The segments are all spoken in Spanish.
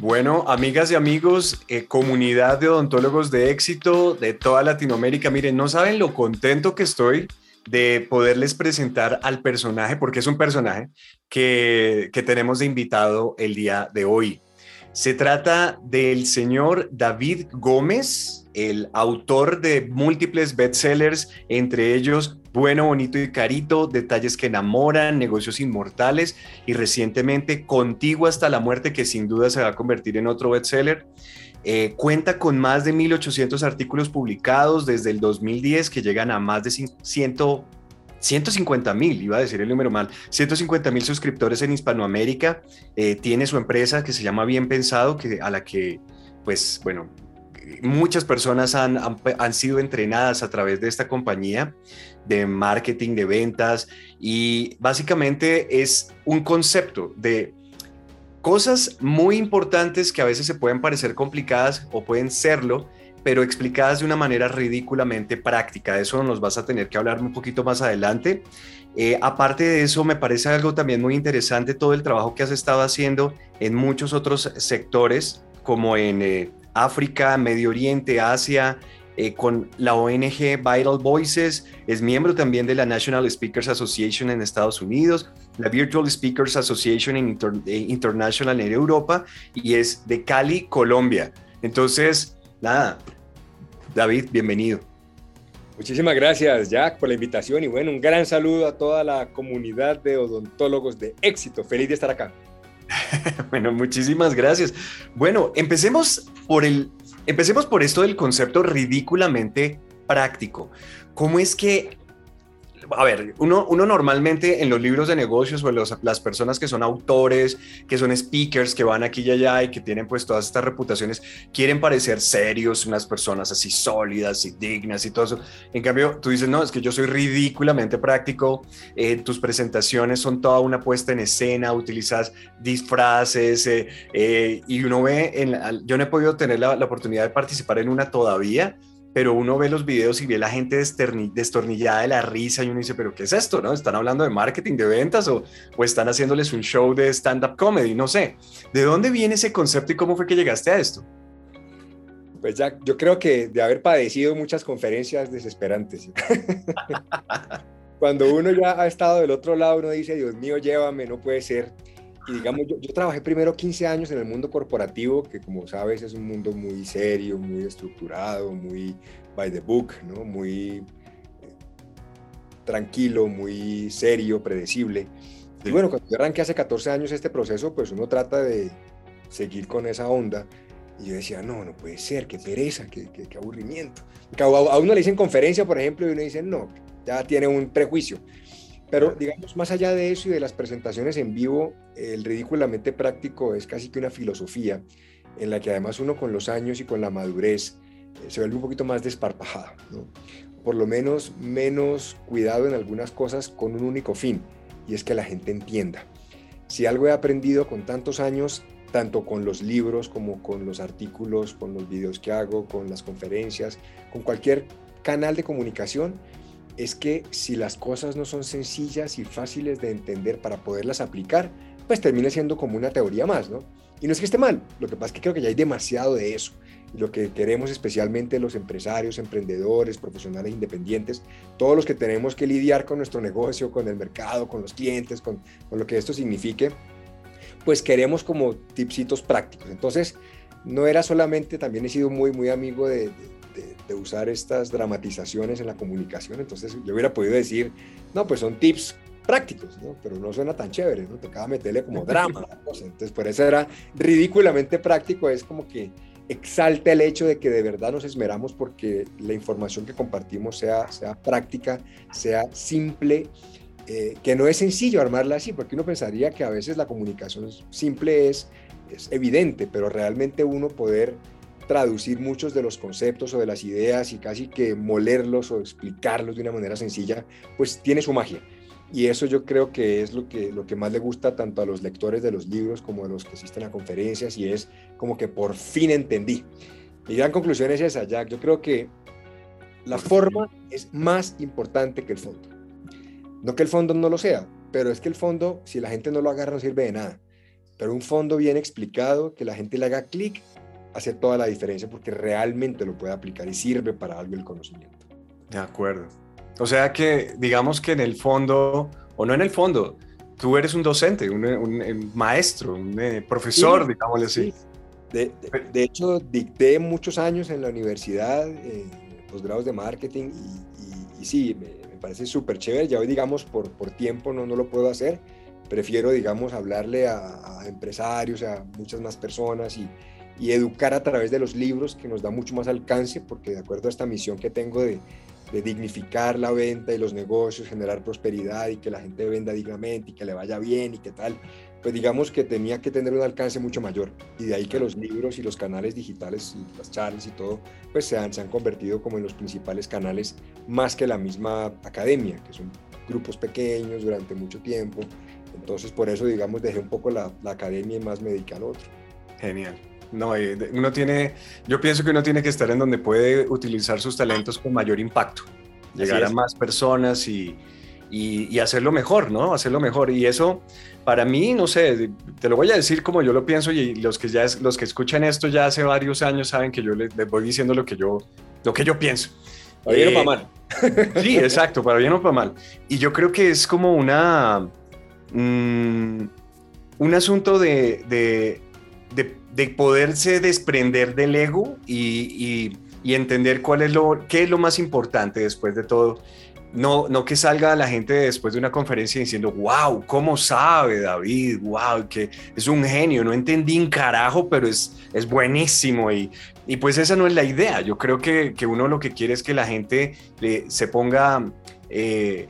Bueno, amigas y amigos, eh, comunidad de odontólogos de éxito de toda Latinoamérica, miren, no saben lo contento que estoy de poderles presentar al personaje, porque es un personaje que, que tenemos de invitado el día de hoy. Se trata del señor David Gómez, el autor de múltiples bestsellers, entre ellos Bueno, Bonito y Carito, Detalles que enamoran, Negocios Inmortales y recientemente Contigo hasta la muerte, que sin duda se va a convertir en otro bestseller. Eh, cuenta con más de 1.800 artículos publicados desde el 2010 que llegan a más de 100, 150 mil, iba a decir el número mal, 150 mil suscriptores en Hispanoamérica. Eh, tiene su empresa que se llama Bien Pensado, que, a la que, pues, bueno, muchas personas han, han, sido entrenadas a través de esta compañía de marketing, de ventas, y básicamente es un concepto de cosas muy importantes que a veces se pueden parecer complicadas o pueden serlo, pero explicadas de una manera ridículamente práctica. De eso nos vas a tener que hablar un poquito más adelante. Eh, aparte de eso, me parece algo también muy interesante todo el trabajo que has estado haciendo en muchos otros sectores, como en eh, África, Medio Oriente, Asia, eh, con la ONG Vital Voices, es miembro también de la National Speakers Association en Estados Unidos, la Virtual Speakers Association International en Europa y es de Cali, Colombia. Entonces, nada, David, bienvenido. Muchísimas gracias, Jack, por la invitación y bueno, un gran saludo a toda la comunidad de odontólogos de éxito. Feliz de estar acá. bueno, muchísimas gracias. Bueno, empecemos por el empecemos por esto del concepto ridículamente práctico. ¿Cómo es que a ver, uno, normalmente en los libros de negocios o las personas que son autores, que son speakers, que van aquí y allá y que tienen pues todas estas reputaciones, quieren parecer serios, unas personas así sólidas y dignas y todo eso. En cambio, tú dices, no, es que yo soy ridículamente práctico, eh, tus presentaciones son toda una puesta en escena, utilizas disfraces eh, eh, y uno ve, en yo no he podido tener la oportunidad de participar en una todavía, pero uno ve los videos y ve la gente destornillada de la risa y uno dice, pero ¿qué es esto? ¿No? ¿Están hablando de marketing, de ventas o, o están haciéndoles un show de stand-up comedy? No sé. ¿De dónde viene ese concepto y cómo fue que llegaste a esto? Pues ya, yo creo que de haber padecido muchas conferencias desesperantes. Cuando uno ya ha estado del otro lado, uno dice, Dios mío, llévame, no puede ser. Y digamos, yo, yo, trabajé primero 15 años en el mundo corporativo, que como sabes es un mundo muy serio, muy estructurado, muy by the book, ¿no? muy eh, tranquilo, muy serio, predecible. Y bueno, cuando yo arranqué hace 14 años este proceso, pues uno trata de seguir con esa onda. Y yo decía, no, no puede ser, qué pereza, qué, qué, qué aburrimiento. A, uno le dicen conferencia, por ejemplo, y uno dice, no, ya tiene un prejuicio. Pero digamos, más allá de eso y de las presentaciones en vivo, el ridículamente práctico es casi que una filosofía en la que además uno con los años y con la madurez eh, se vuelve un poquito más desparpajado, ¿no? por lo menos menos cuidado en algunas cosas con un único fin, y es que la gente entienda. Si algo he aprendido con tantos años, tanto con los libros como con los artículos, con los videos que hago, con las conferencias, con cualquier canal de comunicación, es que si las cosas no son sencillas y fáciles de entender para poderlas aplicar, pues termina siendo como una teoría más, ¿no? Y no es que esté mal, lo que pasa es que creo que ya hay demasiado de eso. Y lo que queremos especialmente los empresarios, emprendedores, profesionales independientes, todos los que tenemos que lidiar con nuestro negocio, con el mercado, con los clientes, con, con lo que esto signifique, pues queremos como tipsitos prácticos. Entonces, no era solamente, también he sido muy, muy amigo de, de, de, usar estas dramatizaciones en la comunicación, entonces yo hubiera podido decir, no, pues son tips prácticos, ¿no? Pero no suena tan chévere, ¿no? Tocaba meterle como drama cosa. Entonces, por eso era ridículamente práctico, es como que exalta el hecho de que de verdad nos esmeramos porque la información que compartimos sea, sea práctica, sea simple, eh, que no es sencillo armarla así, porque uno pensaría que a veces la comunicación simple es, es evidente, pero realmente uno poder traducir muchos de los conceptos o de las ideas y casi que molerlos o explicarlos de una manera sencilla, pues tiene su magia. Y eso yo creo que es lo que, lo que más le gusta tanto a los lectores de los libros como a los que asisten a conferencias y es como que por fin entendí. Mi gran conclusión es esa, Jack. Yo creo que la forma es más importante que el fondo. No que el fondo no lo sea, pero es que el fondo, si la gente no lo agarra, no sirve de nada. Pero un fondo bien explicado, que la gente le haga clic, hace toda la diferencia porque realmente lo puede aplicar y sirve para algo el conocimiento. De acuerdo. O sea que digamos que en el fondo, o no en el fondo, tú eres un docente, un, maestro, un eh, profesor, digámosle así. De, hecho, dicté muchos años en la universidad, eh, posgrados de marketing, y, sí, me, parece súper chévere. Ya hoy, digamos, por, por tiempo no, no lo puedo hacer. Prefiero, digamos, hablarle a, a empresarios, a muchas más personas y, y educar a través de los libros que nos da mucho más alcance, porque de acuerdo a esta misión que tengo de, de dignificar la venta y los negocios, generar prosperidad y que la gente venda dignamente y que le vaya bien y qué tal, pues digamos que tenía que tener un alcance mucho mayor. Y de ahí que los libros y los canales digitales y las charlas y todo, pues se han, se han convertido como en los principales canales más que la misma academia, que son grupos pequeños durante mucho tiempo. Entonces por eso, digamos, dejé un poco la, la academia y más me dediqué al otro. Genial. No, uno tiene, yo pienso que uno tiene que estar en donde puede utilizar sus talentos con mayor impacto, llegar a más personas y, y, hacerlo mejor, ¿no? Hacerlo mejor. Y eso, para mí, no sé, te lo voy a decir como yo lo pienso y los que ya los que escuchan esto ya hace varios años saben que yo les, voy diciendo lo que yo, lo que yo pienso. Para bien o para mal. Sí, exacto, para bien o para mal. Y yo creo que es como una... Mm, un asunto de, de, de poderse desprender del ego y, entender cuál es lo, qué es lo más importante después de todo. No, no que salga la gente después de una conferencia diciendo, wow, ¿cómo sabe David? Wow, que es un genio, no entendí un carajo, pero es, es buenísimo. Y, y pues esa no es la idea. Yo creo que, uno lo que quiere es que la gente se ponga... Eh,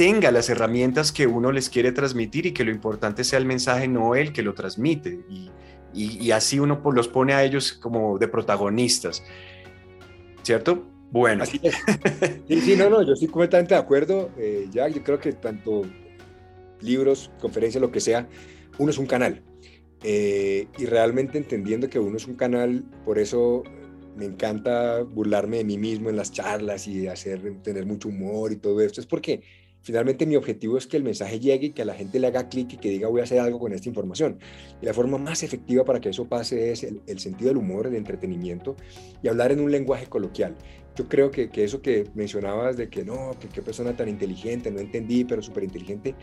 tenga las herramientas que uno les quiere transmitir y que lo importante sea el mensaje, no el que lo transmite. Y, y, así uno los pone a ellos como de protagonistas. ¿Cierto? Bueno. Así es. Sí, sí, no, no, yo estoy completamente de acuerdo, eh, Jack. Yo creo que tanto libros, conferencias, lo que sea, uno es un canal. Eh, y realmente entendiendo que uno es un canal, por eso me encanta burlarme de mí mismo en las charlas y hacer, tener mucho humor y todo esto. Es porque Finalmente mi objetivo es que el mensaje llegue y que a la gente le haga clic y que diga voy a hacer algo con esta información. Y la forma más efectiva para que eso pase es el, sentido del humor, el entretenimiento y hablar en un lenguaje coloquial. Yo creo que, que eso que mencionabas de que no, que qué persona tan inteligente, no entendí, pero súper inteligente,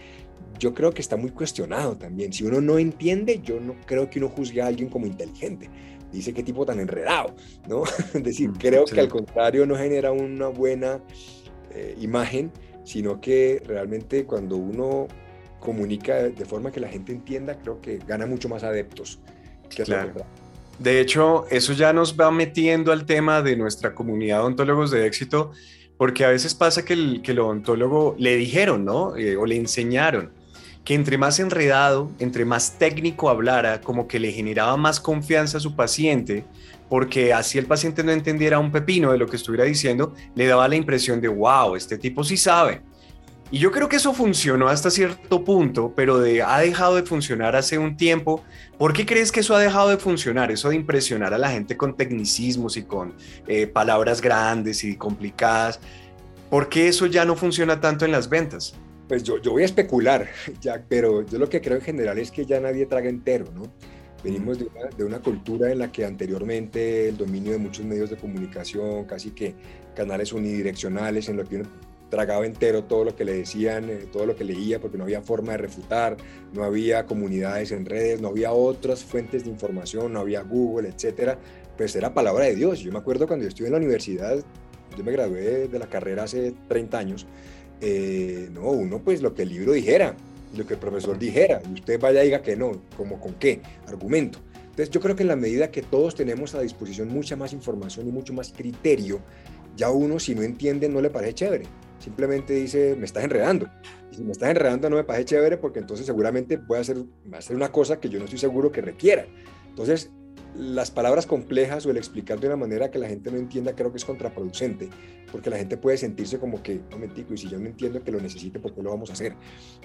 yo creo que está muy cuestionado también. Si uno no entiende, yo no creo que uno juzgue a alguien como inteligente dice qué tipo tan enredado, ¿no? es decir, mm, creo que al contrario no genera una buena eh, imagen sino que realmente cuando uno comunica de forma que la gente entienda, creo que gana mucho más adeptos. de hecho, eso ya nos va metiendo al tema de nuestra comunidad de odontólogos de éxito, porque a veces pasa que el, que el odontólogo le dijeron, ¿no? Eh, o le enseñaron que entre más enredado, entre más técnico hablara, como que le generaba más confianza a su paciente, porque así el paciente no entendiera un pepino de lo que estuviera diciendo, le daba la impresión de, wow, este tipo sí sabe. Y yo creo que eso funcionó hasta cierto punto, pero de, ha dejado de funcionar hace un tiempo. ¿Por qué crees que eso ha dejado de funcionar? Eso de impresionar a la gente con tecnicismos y con eh, palabras grandes y complicadas. ¿Por qué eso ya no funciona tanto en las ventas? Pues yo, yo voy a especular, Jack, pero yo lo que creo en general es que ya nadie traga entero, ¿no? Venimos de una, cultura en la que anteriormente el dominio de muchos medios de comunicación, casi que canales unidireccionales, en lo que uno tragaba entero todo lo que le decían, eh, todo lo que leía, porque no había forma de refutar, no había comunidades en redes, no había otras fuentes de información, no había Google, etcétera. Pues era palabra de Dios. Yo me acuerdo cuando yo estuve en la universidad, yo me gradué de la carrera hace 30 años, eh, no, uno pues lo que el libro dijera, lo que el profesor dijera, y usted vaya y diga que no, como con qué, argumento. Entonces yo creo que en la medida que todos tenemos a disposición mucha más información y mucho más criterio, ya uno si no entiende no le parece chévere, simplemente dice, me estás enredando. Y si me estás enredando no me parece chévere porque entonces seguramente voy a hacer, a hacer una cosa que yo no estoy seguro que requiera. Entonces, las palabras complejas o el explicar de una manera que la gente no entienda creo que es contraproducente, porque la gente puede sentirse como que, un momentico, y si yo no entiendo que lo necesite, ¿por qué lo vamos a hacer?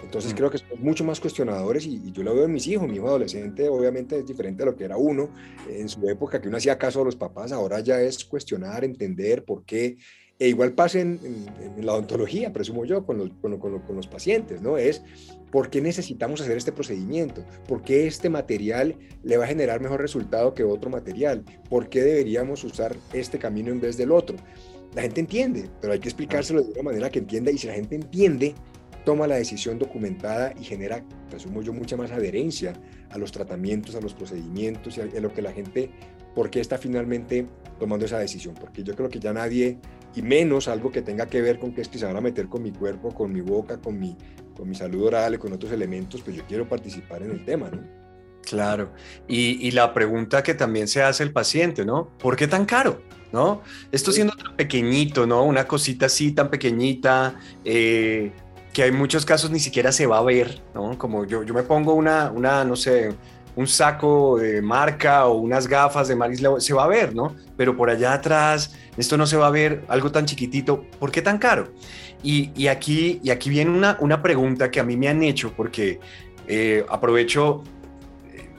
Entonces mm. creo que somos mucho más cuestionadores y, yo lo veo en mis hijos, mi hijo adolescente obviamente es diferente a lo que era uno en su época, que uno hacía caso a los papás, ahora ya es cuestionar, entender por qué, e igual pasa en, la odontología, presumo yo, con los, pacientes, ¿no? Es ¿Por qué necesitamos hacer este procedimiento? ¿Por qué este material le va a generar mejor resultado que otro material? ¿Por qué deberíamos usar este camino en vez del otro? La gente entiende, pero hay que explicárselo de una manera que entienda y si la gente entiende, toma la decisión documentada y genera, presumo yo, mucha más adherencia a los tratamientos, a los procedimientos y a, lo que la gente, ¿por qué está finalmente tomando esa decisión? Porque yo creo que ya nadie, y menos algo que tenga que ver con que es que se van a meter con mi cuerpo, con mi boca, con mi con mi salud oral y con otros elementos, pues yo quiero participar en el tema, ¿no? Claro. Y, la pregunta que también se hace el paciente, ¿no? ¿Por qué tan caro? ¿No? Esto siendo tan pequeñito, ¿no? Una cosita así tan pequeñita, eh, que hay muchos casos ni siquiera se va a ver, ¿no? Como yo, yo me pongo una, una, no sé, un saco de marca o unas gafas de Maris se va a ver, ¿no? Pero por allá atrás, esto no se va a ver, algo tan chiquitito, ¿por qué tan caro? Y, aquí, y aquí viene una, una pregunta que a mí me han hecho, porque eh, aprovecho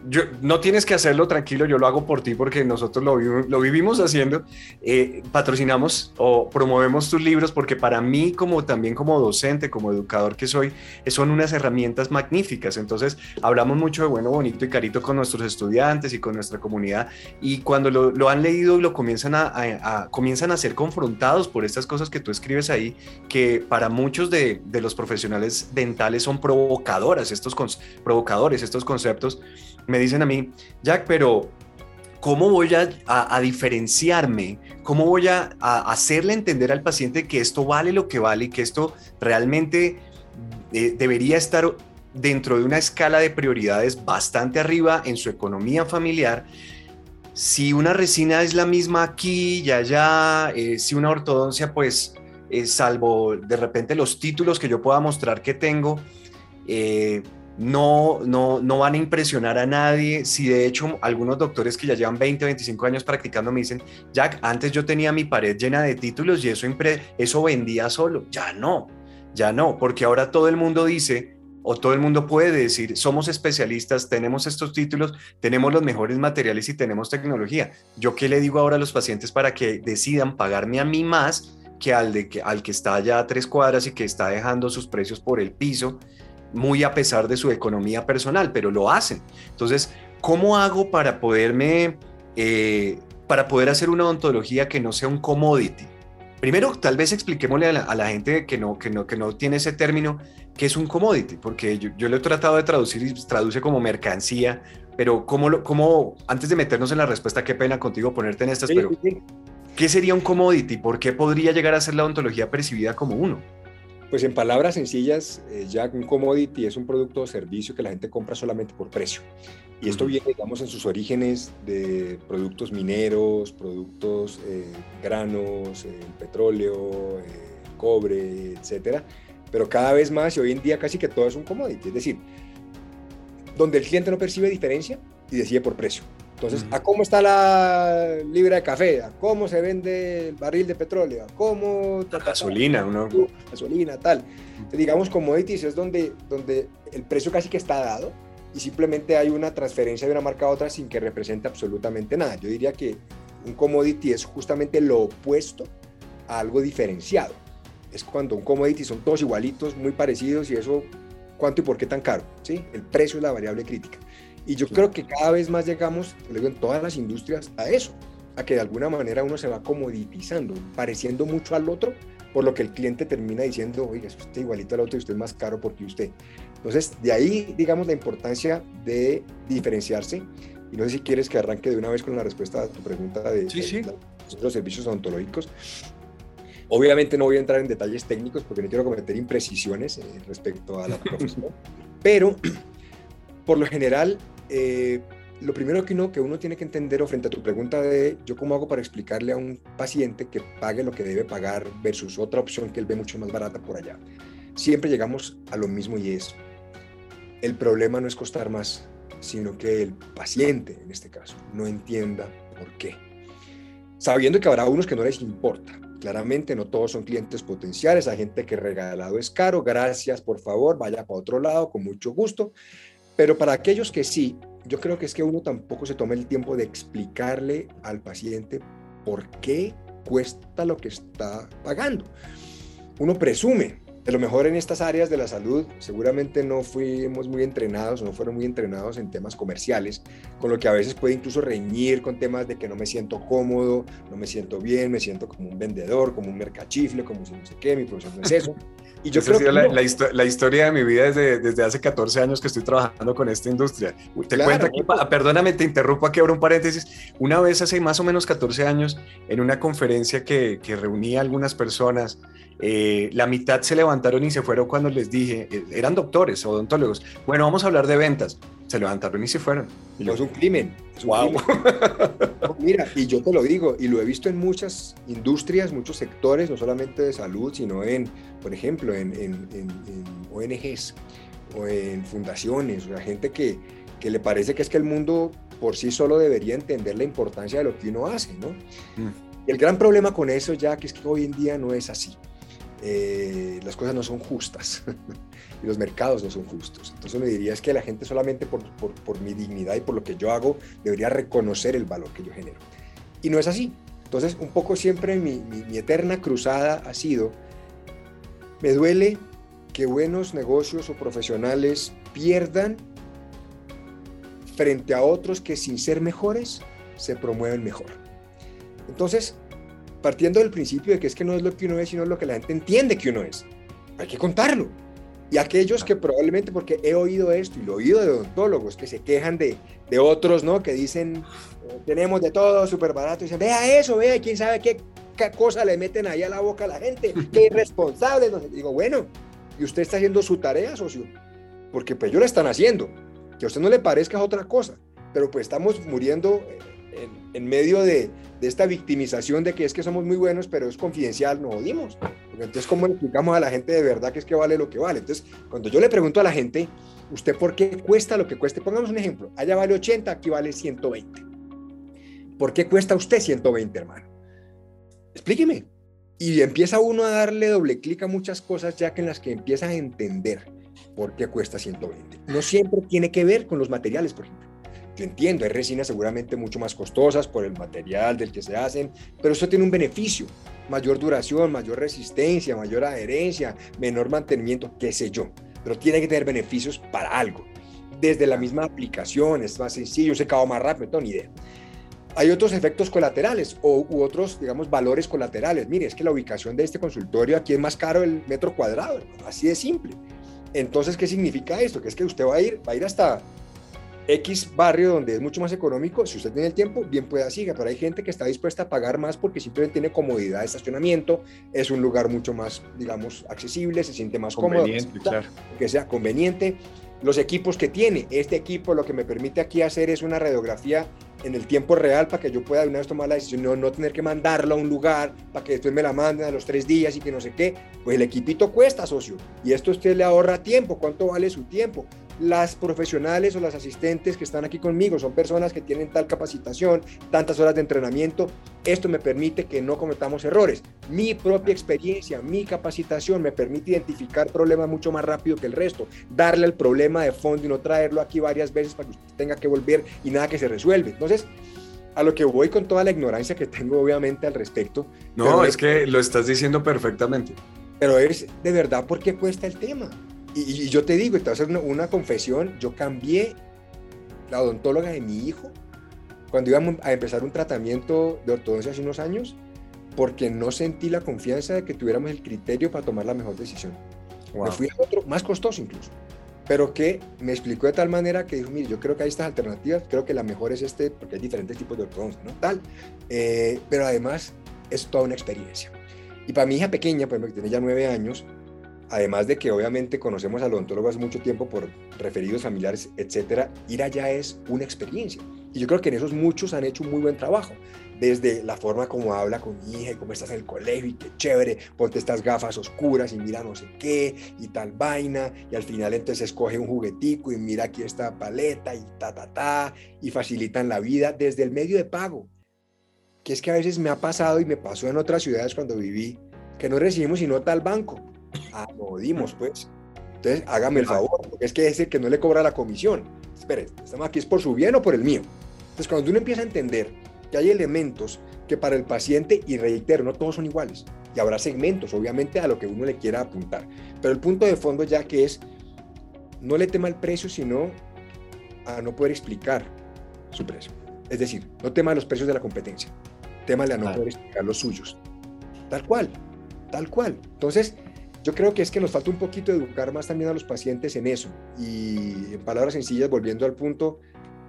yo, no tienes que hacerlo tranquilo, yo lo hago por ti porque nosotros lo, lo vivimos haciendo. Eh, patrocinamos o promovemos tus libros porque para mí, como también como docente, como educador que soy, son unas herramientas magníficas. Entonces, hablamos mucho de bueno, bonito y carito con nuestros estudiantes y con nuestra comunidad. Y cuando lo, lo han leído y lo comienzan a, comienzan a ser confrontados por estas cosas que tú escribes ahí, que para muchos de, de los profesionales dentales son provocadoras, estos provocadores, estos conceptos me dicen a mí, Jack, pero ¿cómo voy a, diferenciarme? ¿Cómo voy a, hacerle entender al paciente que esto vale lo que vale y que esto realmente eh, debería estar dentro de una escala de prioridades bastante arriba en su economía familiar? Si una resina es la misma aquí y allá, eh, si una ortodoncia, pues, eh, salvo de repente los títulos que yo pueda mostrar que tengo, no, no, no van a impresionar a nadie. Si de hecho algunos doctores que ya llevan 20, 25 años practicando me dicen, Jack, antes yo tenía mi pared llena de títulos y eso, eso vendía solo. Ya no, ya no, porque ahora todo el mundo dice, o todo el mundo puede decir, somos especialistas, tenemos estos títulos, tenemos los mejores materiales y tenemos tecnología. ¿Yo qué le digo ahora a los pacientes para que decidan pagarme a mí más que al, de, que, al que está allá a tres cuadras y que está dejando sus precios por el piso? Muy a pesar de su economía personal, pero lo hacen. Entonces, ¿cómo hago para poderme, eh, para poder hacer una odontología que no sea un commodity? Primero, tal vez expliquémosle a la, gente que no, que, no, que no tiene ese término, que es un commodity, porque yo, yo lo he tratado de traducir y traduce como mercancía, pero ¿cómo, lo, cómo, antes de meternos en la respuesta, qué pena contigo ponerte en estas, pero ¿qué sería un commodity? ¿Por qué podría llegar a ser la odontología percibida como uno? Pues en palabras sencillas, eh, ya un commodity es un producto o servicio que la gente compra solamente por precio. Y esto viene, digamos, en sus orígenes de productos mineros, productos eh, granos, eh, petróleo, cobre, etcétera. Pero cada vez más y hoy en día casi que todo es un commodity. Es decir, donde el cliente no percibe diferencia y decide por precio. Entonces, ¿a cómo está la libra de café? ¿A cómo se vende el barril de petróleo? ¿A cómo... La gasolina, ¿no? Gasolina, tal. Entonces, digamos, commodities es donde, donde el precio casi que está dado y simplemente hay una transferencia de una marca a otra sin que represente absolutamente nada. Yo diría que un commodity es justamente lo opuesto a algo diferenciado. Es cuando un commodity son todos igualitos, muy parecidos y eso, ¿cuánto y por qué tan caro? ¿Sí? El precio es la variable crítica. Y yo creo que cada vez más llegamos, luego en todas las industrias, a eso, a que de alguna manera uno se va comoditizando, pareciendo mucho al otro, por lo que el cliente termina diciendo, oiga, es usted igualito al otro y usted es más caro porque usted. Entonces, de ahí, digamos, la importancia de diferenciarse. Y no sé si quieres que arranque de una vez con la respuesta a tu pregunta de, los servicios odontológicos. Obviamente no voy a entrar en detalles técnicos porque no quiero cometer imprecisiones eh, respecto a la profesión, pero por lo general eh, lo primero que uno, que uno tiene que entender o frente a tu pregunta de yo cómo hago para explicarle a un paciente que pague lo que debe pagar versus otra opción que él ve mucho más barata por allá, siempre llegamos a lo mismo y es, el problema no es costar más, sino que el paciente, en este caso, no entienda por qué. Sabiendo que habrá unos que no les importa. Claramente no todos son clientes potenciales, hay gente que regalado es caro, gracias, por favor, vaya para otro lado, con mucho gusto. Pero para aquellos que sí, yo creo que es que uno tampoco se tome el tiempo de explicarle al paciente por qué cuesta lo que está pagando. Uno presume, de lo mejor en estas áreas de la salud, seguramente no fuimos muy entrenados no fueron muy entrenados en temas comerciales, con lo que a veces puede incluso reñir con temas de que no me siento cómodo, no me siento bien, me siento como un vendedor, como un mercachifle, como si no sé qué, mi profesión no es eso. Y yo creo que la, la, historia de mi vida desde, desde hace 14 años que estoy trabajando con esta industria. Te cuento aquí, perdóname, te interrumpo aquí, abro un paréntesis. Una vez hace más o menos 14 años, en una conferencia que, que reunía a algunas personas, eh, la mitad se levantaron y se fueron cuando les dije, eh, eran doctores odontólogos, bueno, vamos a hablar de ventas. Se levantaron y se fueron. Y es un crimen. wow. mira, y yo te lo digo, y lo he visto en muchas industrias, muchos sectores, no solamente de salud, sino en, por ejemplo, en, en, ONGs o en fundaciones, o sea, gente que, que le parece que es que el mundo por sí solo debería entender la importancia de lo que uno hace, ¿no? Mm. el gran problema con eso, ya que es que hoy en día no es así. Eh, las cosas no son justas y los mercados no son justos. Entonces me diría es que la gente solamente por, por, mi dignidad y por lo que yo hago debería reconocer el valor que yo genero. Y no es así. Entonces un poco siempre mi, mi eterna cruzada ha sido, me duele que buenos negocios o profesionales pierdan frente a otros que sin ser mejores se promueven mejor. Entonces, partiendo del principio de que es que no es lo que uno es, sino lo que la gente entiende que uno es. Hay que contarlo. Y aquellos que probablemente, porque he oído esto y lo he oído de odontólogos que se quejan de, de otros, ¿no? Que dicen, eh, tenemos de todo súper barato. Y dicen, vea eso, vea, quién sabe qué, qué, cosa le meten ahí a la boca a la gente, qué irresponsable. No Digo, bueno, ¿y usted está haciendo su tarea, socio? Porque pues ellos la están haciendo. Que a usted no le parezca es otra cosa. Pero pues estamos muriendo en, medio de, esta victimización de que es que somos muy buenos, pero es confidencial, nos jodimos. Entonces, ¿cómo le explicamos a la gente de verdad que es que vale lo que vale? Entonces, cuando yo le pregunto a la gente, ¿usted por qué cuesta lo que cueste? Pongamos un ejemplo, allá vale 80, aquí vale 120. ¿Por qué cuesta usted 120, hermano? Explíqueme. Y empieza uno a darle doble clic a muchas cosas ya que en las que empieza a entender por qué cuesta 120. No siempre tiene que ver con los materiales, por ejemplo. Yo entiendo, hay resinas seguramente mucho más costosas por el material del que se hacen, pero eso tiene un beneficio, mayor duración, mayor resistencia, mayor adherencia, menor mantenimiento, qué sé yo, pero tiene que tener beneficios para algo. Desde la misma aplicación, es más sencillo, un secado más rápido, no tengo ni idea. Hay otros efectos colaterales o, u otros, digamos, valores colaterales. Mire, es que la ubicación de este consultorio aquí es más caro el metro cuadrado, así de simple. Entonces, ¿qué significa esto? Que es que usted va a ir, va a ir hasta X barrio donde es mucho más económico, si usted tiene el tiempo, bien pueda siga, pero hay gente que está dispuesta a pagar más porque simplemente tiene comodidad de estacionamiento, es un lugar mucho más, digamos, accesible, se siente más cómodo, que sea conveniente. Los equipos que tiene, este equipo lo que me permite aquí hacer es una radiografía en el tiempo real para que yo pueda de una vez tomar la decisión, no, no tener que mandarla a un lugar para que después me la manden a los tres días y que no sé qué. Pues el equipito cuesta, socio. Y esto usted le ahorra tiempo. ¿Cuánto vale su tiempo? Las profesionales o las asistentes que están aquí conmigo son personas que tienen tal capacitación, tantas horas de entrenamiento. Esto me permite que no cometamos errores. Mi propia experiencia, mi capacitación me permite identificar problemas mucho más rápido que el resto, darle el problema de fondo y no traerlo aquí varias veces para que usted tenga que volver y nada que se resuelve. Entonces, a lo que voy con toda la ignorancia que tengo obviamente al respecto. No, es que lo estás diciendo perfectamente. Pero es de verdad por qué cuesta el tema. Y, yo te digo, te voy a hacer una, confesión, yo cambié la odontóloga de mi hijo cuando íbamos a empezar un tratamiento de ortodoncia hace unos años, porque no sentí la confianza de que tuviéramos el criterio para tomar la mejor decisión. Me fui a otro, más costoso incluso, pero que me explicó de tal manera que dijo, mire, yo creo que hay estas alternativas, creo que la mejor es este, porque hay diferentes tipos de ortodoncia, ¿no? Tal, eh, pero además es toda una experiencia. Y para mi hija pequeña, ejemplo, que tiene ya nueve años, además de que obviamente conocemos al odontólogo hace mucho tiempo por referidos familiares, etcétera, ir allá es una experiencia. Y yo creo que en esos muchos han hecho un muy buen trabajo desde la forma como habla con mi hija y cómo estás en el colegio y qué chévere, ponte estas gafas oscuras y mira no sé qué y tal vaina y al final entonces escoge un juguetico y mira aquí esta paleta y ta ta ta y facilitan la vida desde el medio de pago. Que es que a veces me ha pasado y me pasó en otras ciudades cuando viví que no recibimos sino tal banco. Ah, lo dimos pues. Entonces hágame el favor, porque es que es el que no le cobra la comisión. Espere, estamos aquí es por su bien o por el mío. Entonces cuando uno empieza a entender que hay elementos que para el paciente, y reitero, no todos son iguales, y habrá segmentos, obviamente, a lo que uno le quiera apuntar. Pero el punto de fondo ya que es, no le tema el precio, sino a no poder explicar su precio. Es decir, no tema los precios de la competencia, témale a no poder explicar los suyos. Tal cual, tal cual. Entonces, yo creo que es que nos falta un poquito educar más también a los pacientes en eso. Y en palabras sencillas, volviendo al punto,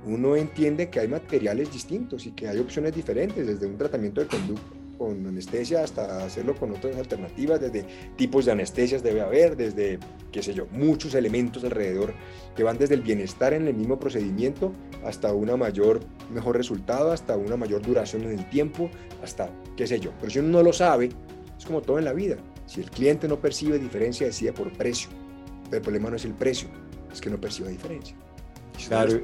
uno entiende que hay materiales distintos y que hay opciones diferentes, desde un tratamiento de conducto con anestesia hasta hacerlo con otras alternativas, desde tipos de anestesias debe haber, desde, qué sé yo, muchos elementos alrededor que van desde el bienestar en el mismo procedimiento hasta una mayor, mejor resultado, hasta una mayor duración en el tiempo, hasta qué sé yo. Pero si uno no lo sabe, es como todo en la vida. Si el cliente no percibe diferencia, decide por precio. Pero el problema no es el precio, es que no percibe diferencia. Claro.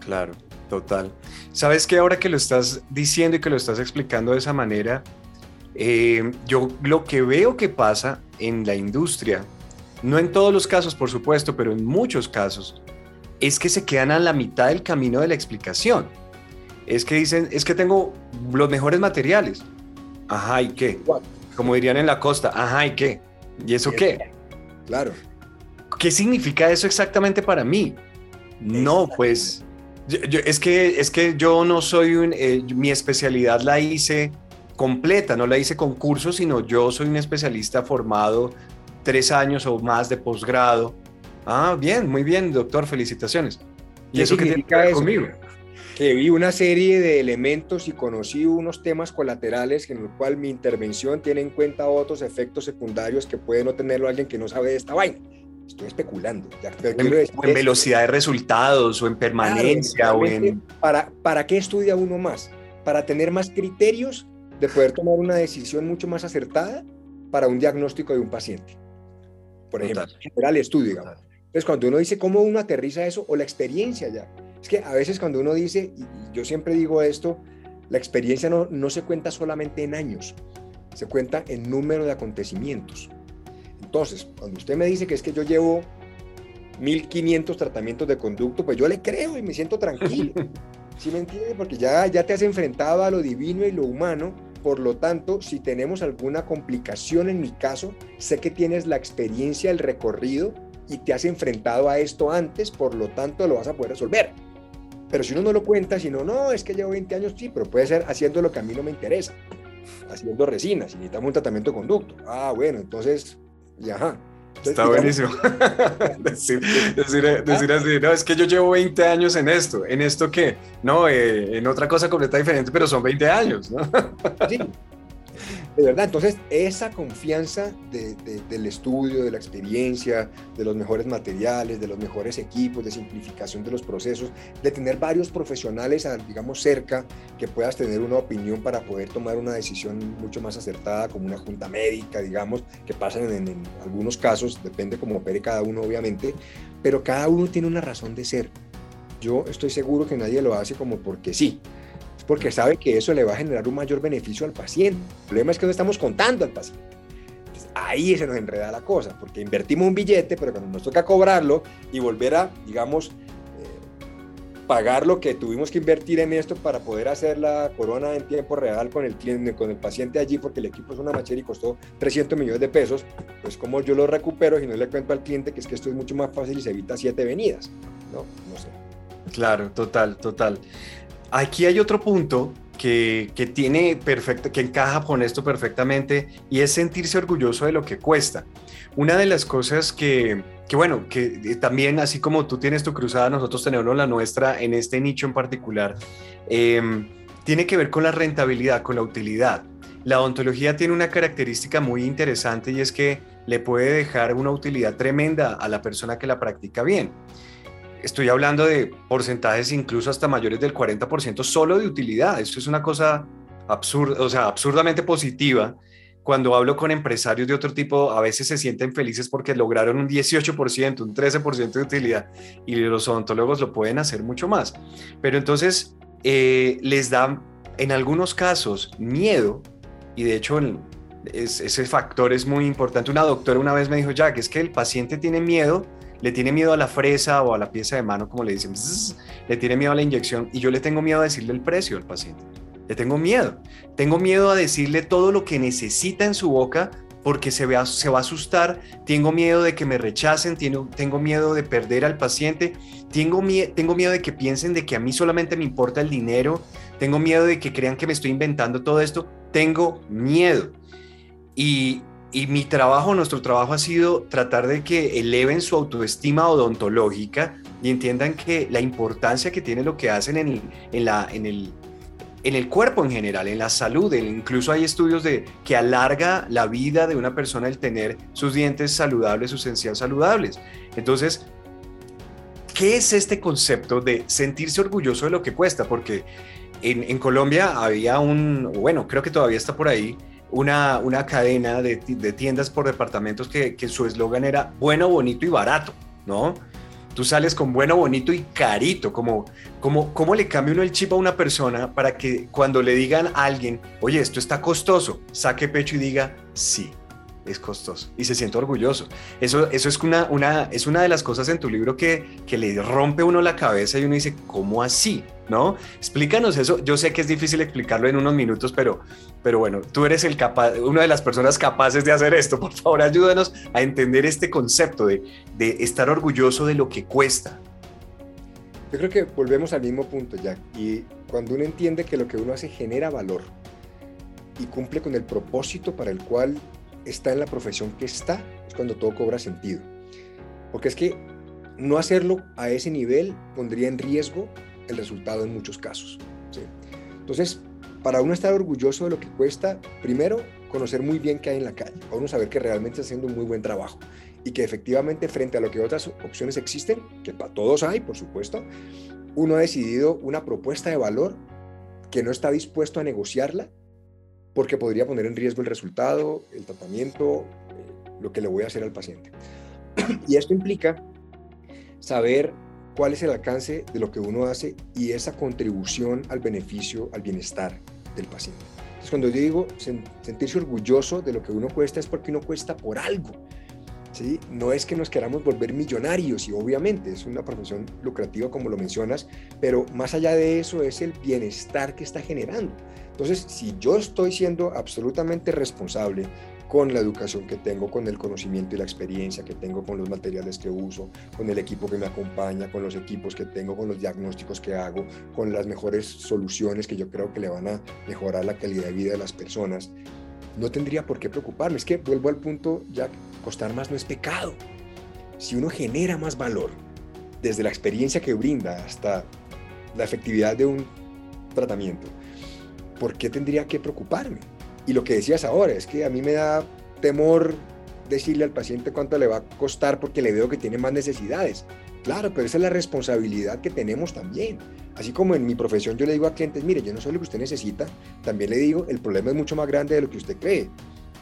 Claro, total. Sabes que ahora que lo estás diciendo y que lo estás explicando de esa manera, eh, yo lo que veo que pasa en la industria, no en todos los casos, por supuesto, pero en muchos casos, es que se quedan a la mitad del camino de la explicación. Es que dicen, es que tengo los mejores materiales. Ajá, ¿y qué? Como dirían en la costa, ajá, ¿y qué? ¿Y eso qué? Claro. ¿Qué significa eso exactamente para mí? No, pues es, que, es que yo no soy un, eh, mi especialidad la hice completa, no la hice con cursos, sino yo soy un especialista formado tres años o más de posgrado. Ah, bien, muy bien, doctor, felicitaciones. ¿Y eso qué tiene que ver conmigo? Que vi una serie de elementos y conocí unos temas colaterales en los cuales mi intervención tiene en cuenta otros efectos secundarios que puede no tenerlo alguien que no sabe de esta vaina estoy especulando. o en velocidad de resultados, o en permanencia, o en... ¿Para, ¿Para qué estudia uno más? Para tener más criterios de poder tomar una decisión mucho más acertada para un diagnóstico de un paciente. Por ejemplo, general estudio, digamos. Entonces, cuando uno dice cómo uno aterriza eso, o la experiencia ya. Es que a veces cuando uno dice, y yo siempre digo esto, la experiencia no, no se cuenta solamente en años, se cuenta en número de acontecimientos. Entonces, cuando usted me dice que es que yo llevo 1500 tratamientos de conducto, pues yo le creo y me siento tranquilo. ¿Sí me entiende? Porque ya, ya te has enfrentado a lo divino y lo humano. Por lo tanto, si tenemos alguna complicación en mi caso, sé que tienes la experiencia, el recorrido y te has enfrentado a esto antes, por lo tanto lo vas a poder resolver. Pero si uno no lo cuenta, si no, no, es que llevo 20 años, sí, pero puede ser haciendo lo que a mí no me interesa, haciendo resinas, si necesitamos un tratamiento de conducto. Ah, bueno, entonces y ajá. Está buenísimo. decir, así, no, es que yo llevo 20 años en esto. ¿En esto qué? No, eh, en otra cosa completamente diferente, pero son 20 años, ¿no? sí, de verdad, entonces esa confianza del estudio, de la experiencia, de los mejores materiales, de los mejores equipos, de simplificación de los procesos, de tener varios profesionales, digamos, cerca, que puedas tener una opinión para poder tomar una decisión mucho más acertada, como una junta médica, digamos, que pasan en algunos casos, depende cómo opere cada uno, obviamente, pero cada uno tiene una razón de ser. Yo estoy seguro que nadie lo hace como porque sí porque sabe que eso le va a generar un mayor beneficio al paciente. El problema es que no estamos contando al paciente. ahí se nos enreda la cosa, porque invertimos un billete, pero cuando nos toca cobrarlo y volver a, digamos, eh, pagar lo que tuvimos que invertir en esto para poder hacer la corona en tiempo real con el cliente, con el paciente allí, porque el equipo es una machera y costó 300 millones de pesos, pues como yo lo recupero y no le cuento al cliente que es que esto es mucho más fácil y se evita siete venidas, ¿no? No sé. Claro, total, total. Aquí hay otro punto que, tiene perfecto, que encaja con esto perfectamente y es sentirse orgulloso de lo que cuesta. Una de las cosas que, bueno, que también así como tú tienes tu cruzada, nosotros tenemos la nuestra en este nicho en particular, em, tiene que ver con la rentabilidad, con la utilidad. La odontología tiene una característica muy interesante y es que le puede dejar una utilidad tremenda a la persona que la practica bien. Estoy hablando de porcentajes incluso hasta mayores del 40% solo de utilidad. Esto es una cosa absurda, o sea, absurdamente positiva. Cuando hablo con empresarios de otro tipo, a veces se sienten felices porque lograron un 18%, un 13% de utilidad y los odontólogos lo pueden hacer mucho más. Pero entonces eh, les da en algunos casos miedo y de hecho ese factor es muy importante. Una doctora una vez me dijo, Jack, es que el paciente tiene miedo le tiene miedo a la fresa o a la pieza de mano, como le dicen, le tiene miedo a la inyección y yo le tengo miedo a decirle el precio al paciente. Le tengo miedo. Tengo miedo a decirle todo lo que necesita en su boca porque se, vea, se va a asustar, tengo miedo de que me rechacen, tengo, tengo miedo de perder al paciente, tengo, tengo miedo de que piensen de que a mí solamente me importa el dinero, tengo miedo de que crean que me estoy inventando todo esto, tengo miedo. Y, y mi trabajo, nuestro trabajo ha sido tratar de que eleven su autoestima odontológica y entiendan que la importancia que tiene lo que hacen en el, la, en el, en el cuerpo en general, en la salud. Incluso hay estudios de que alarga la vida de una persona el tener sus dientes saludables, sus encías saludables. Entonces, ¿qué es este concepto de sentirse orgulloso de lo que cuesta? Porque en, en Colombia había un, bueno, creo que todavía está por ahí, una, una cadena de, tiendas por departamentos que, su eslogan era bueno, bonito y barato, ¿no? Tú sales con bueno, bonito y carito, como, como, ¿cómo le cambia uno el chip a una persona para que cuando le digan a alguien, oye, esto está costoso, saque pecho y diga, sí, es costoso y se siente orgulloso. Eso, eso es, una, una, es una de las cosas en tu libro que, que le rompe uno la cabeza y uno dice, ¿cómo así? ¿No? Explícanos eso. Yo sé que es difícil explicarlo en unos minutos, pero, pero bueno, tú eres el capaz, una de las personas capaces de hacer esto. Por favor, ayúdanos a entender este concepto de, de estar orgulloso de lo que cuesta. Yo creo que volvemos al mismo punto, Jack. Y cuando uno entiende que lo que uno hace genera valor y cumple con el propósito para el cual está en la profesión que está, es cuando todo cobra sentido. Porque es que no hacerlo a ese nivel pondría en riesgo el resultado en muchos casos. Entonces, para uno estar orgulloso de lo que cuesta, primero, conocer muy bien qué hay en la calle, para uno saber que realmente está haciendo un muy buen trabajo y que efectivamente frente a lo que otras opciones existen, que para todos hay, por supuesto, uno ha decidido una propuesta de valor que no está dispuesto a negociarla porque podría poner en riesgo el resultado, el tratamiento, eh, lo que le voy a hacer al paciente. y esto implica saber cuál es el alcance de lo que uno hace y esa contribución al beneficio, al bienestar del paciente. Entonces, cuando yo digo sentirse orgulloso de lo que uno cuesta es porque uno cuesta por algo. ¿Sí? No es que nos queramos volver millonarios y obviamente es una profesión lucrativa como lo mencionas, pero más allá de eso es el bienestar que está generando. Entonces, si yo estoy siendo absolutamente responsable con la educación que tengo, con el conocimiento y la experiencia que tengo, con los materiales que uso, con el equipo que me acompaña, con los equipos que tengo, con los diagnósticos que hago, con las mejores soluciones que yo creo que le van a mejorar la calidad de vida de las personas, no tendría por qué preocuparme. Es que vuelvo al punto, ya costar más no es pecado. Si uno genera más valor, desde la experiencia que brinda hasta la efectividad de un tratamiento, ¿por qué tendría que preocuparme? Y lo que decías ahora es que a mí me da temor decirle al paciente cuánto le va a costar porque le veo que tiene más necesidades. Claro, pero esa es la responsabilidad que tenemos también. Así como en mi profesión yo le digo a clientes, mire, yo no sé lo que usted necesita, también le digo, el problema es mucho más grande de lo que usted cree.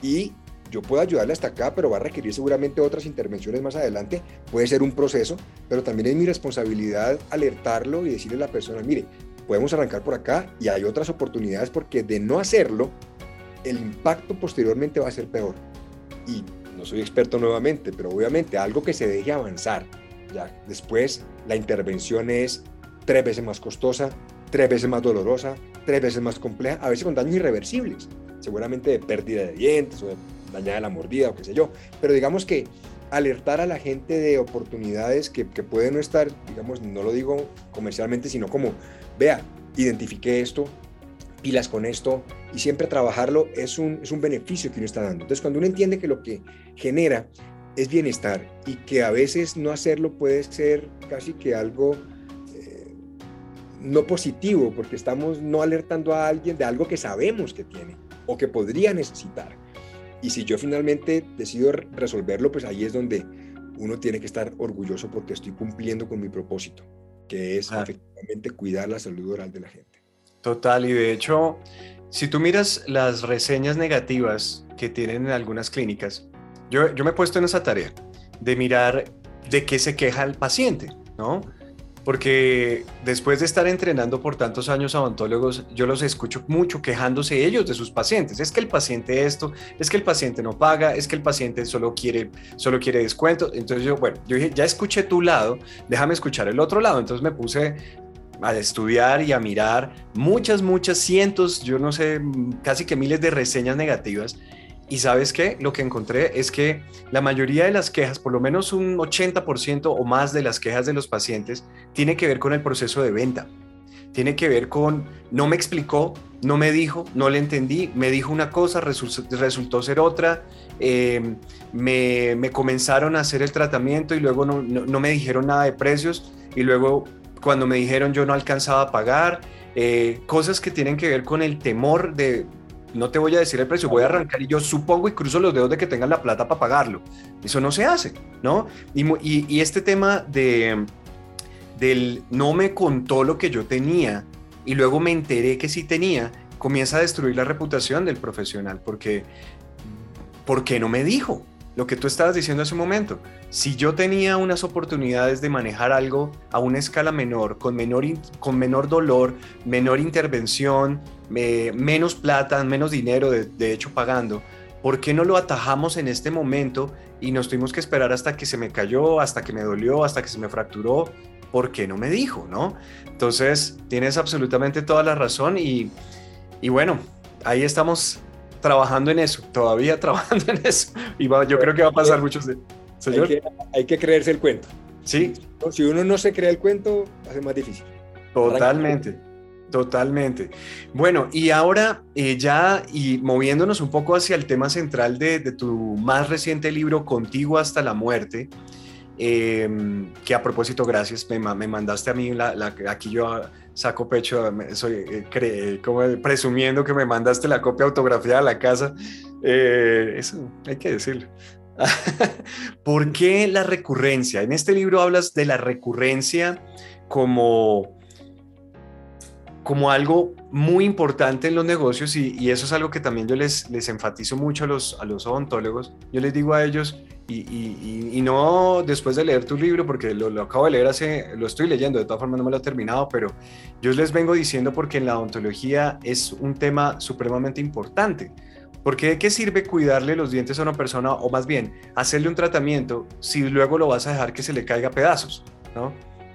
Y yo puedo ayudarle hasta acá, pero va a requerir seguramente otras intervenciones más adelante. Puede ser un proceso, pero también es mi responsabilidad alertarlo y decirle a la persona, mire, podemos arrancar por acá y hay otras oportunidades porque de no hacerlo, el impacto posteriormente va a ser peor. Y no soy experto nuevamente, pero obviamente algo que se deje avanzar. Ya después la intervención es tres veces más costosa, tres veces más dolorosa, tres veces más compleja, a veces con daños irreversibles, seguramente de pérdida de dientes o de dañada la mordida o qué sé yo. Pero digamos que alertar a la gente de oportunidades que, que pueden no estar, digamos, no lo digo comercialmente, sino como vea, identifique esto, pilas con esto y siempre trabajarlo es un, es un beneficio que uno está dando. Entonces, cuando uno entiende que lo que genera es bienestar y que a veces no hacerlo puede ser casi que algo eh, no positivo, porque estamos no alertando a alguien de algo que sabemos que tiene o que podría necesitar. Y si yo finalmente decido resolverlo, pues ahí es donde uno tiene que estar orgulloso porque estoy cumpliendo con mi propósito, que es efectivamente cuidar la salud oral de la gente. Total, y de hecho, si tú miras las reseñas negativas que tienen en algunas clínicas, yo, yo me he puesto en esa tarea de mirar de qué se queja el paciente, ¿no? Porque después de estar entrenando por tantos años a odontólogos, yo los escucho mucho quejándose ellos de sus pacientes. Es que el paciente esto, es que el paciente no paga, es que el paciente solo quiere, solo quiere descuento. Entonces yo, bueno, yo dije, ya escuché tu lado, déjame escuchar el otro lado. Entonces me puse a estudiar y a mirar muchas, muchas cientos, yo no sé, casi que miles de reseñas negativas y sabes qué, lo que encontré es que la mayoría de las quejas, por lo menos un 80% o más de las quejas de los pacientes, tiene que ver con el proceso de venta. Tiene que ver con, no me explicó, no me dijo, no le entendí, me dijo una cosa, resultó, ser otra, em, me, comenzaron a hacer el tratamiento y luego no, me dijeron nada de precios y luego cuando me dijeron yo no alcanzaba a pagar, eh, cosas que tienen que ver con el temor de, no te voy a decir el precio, voy a arrancar y yo supongo y cruzo los dedos de que tengan la plata para pagarlo. Eso no se hace, ¿no? Y, este tema de, del no me contó lo que yo tenía y luego me enteré que sí tenía, comienza a destruir la reputación del profesional, porque, ¿por qué no me dijo? Lo que tú estabas diciendo hace un momento, si yo tenía unas oportunidades de manejar algo a una escala menor, con menor, con menor dolor, menor intervención, menos plata, menos dinero, de, hecho pagando, ¿por qué no lo atajamos en este momento y nos tuvimos que esperar hasta que se me cayó, hasta que me dolió, hasta que se me fracturó? ¿Por qué no me dijo? ¿no? Entonces, tienes absolutamente toda la razón y bueno, ahí estamos trabajando en eso, todavía trabajando en eso. Y yo creo que va a pasar muchos de... Señor. Hay que, creerse el cuento. Sí. Si uno no se cree el cuento, hace más difícil. Totalmente. Totalmente. Bueno, y ahora eh, ya y moviéndonos un poco hacia el tema central de, de tu más reciente libro, Contigo hasta la muerte, Em, que a propósito, gracias, me, me mandaste a mí, la, aquí yo saco pecho, soy eh, como presumiendo que me mandaste la copia autografiada a la casa. Eh, eso hay que decirlo. ¿Por qué la recurrencia? En este libro hablas de la recurrencia como, como algo muy importante en los negocios y, eso es algo que también yo les, les enfatizo mucho a los, a los odontólogos. Yo les digo a ellos, y, no después de leer tu libro, porque lo, acabo de leer hace, lo estoy leyendo, de todas formas no me lo he terminado, pero yo les vengo diciendo porque en la odontología es un tema supremamente importante. Porque ¿de qué sirve cuidarle los dientes a una persona o más bien hacerle un tratamiento si luego lo vas a dejar que se le caiga a pedazos? ¿no?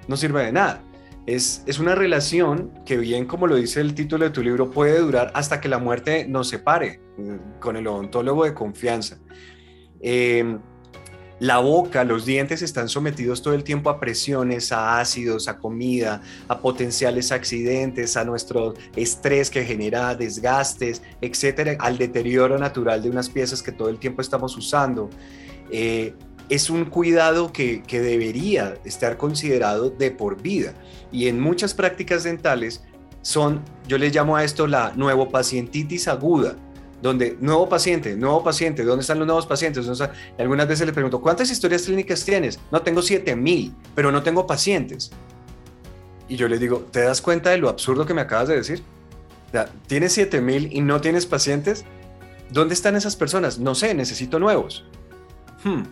no sirve de nada. Es, es una relación que bien como lo dice el título de tu libro puede durar hasta que la muerte nos separe mm, con el odontólogo de confianza. Eh, la boca, los dientes están sometidos todo el tiempo a presiones, a ácidos, a comida, a potenciales accidentes, a nuestro estrés que genera desgastes, etcétera, al deterioro natural de unas piezas que todo el tiempo estamos usando. Eh, es un cuidado que, que debería estar considerado de por vida. Y en muchas prácticas dentales son, yo les llamo a esto la nuevo pacientitis aguda donde nuevo paciente, nuevo paciente, ¿dónde están los nuevos pacientes? algunas veces le pregunto, ¿cuántas historias clínicas tienes? No, tengo 7000, pero no tengo pacientes. Y yo le digo, ¿te das cuenta de lo absurdo que me acabas de decir? ¿Tienes 7000 y no tienes pacientes? ¿Dónde están esas personas? No sé, necesito nuevos. Hmm,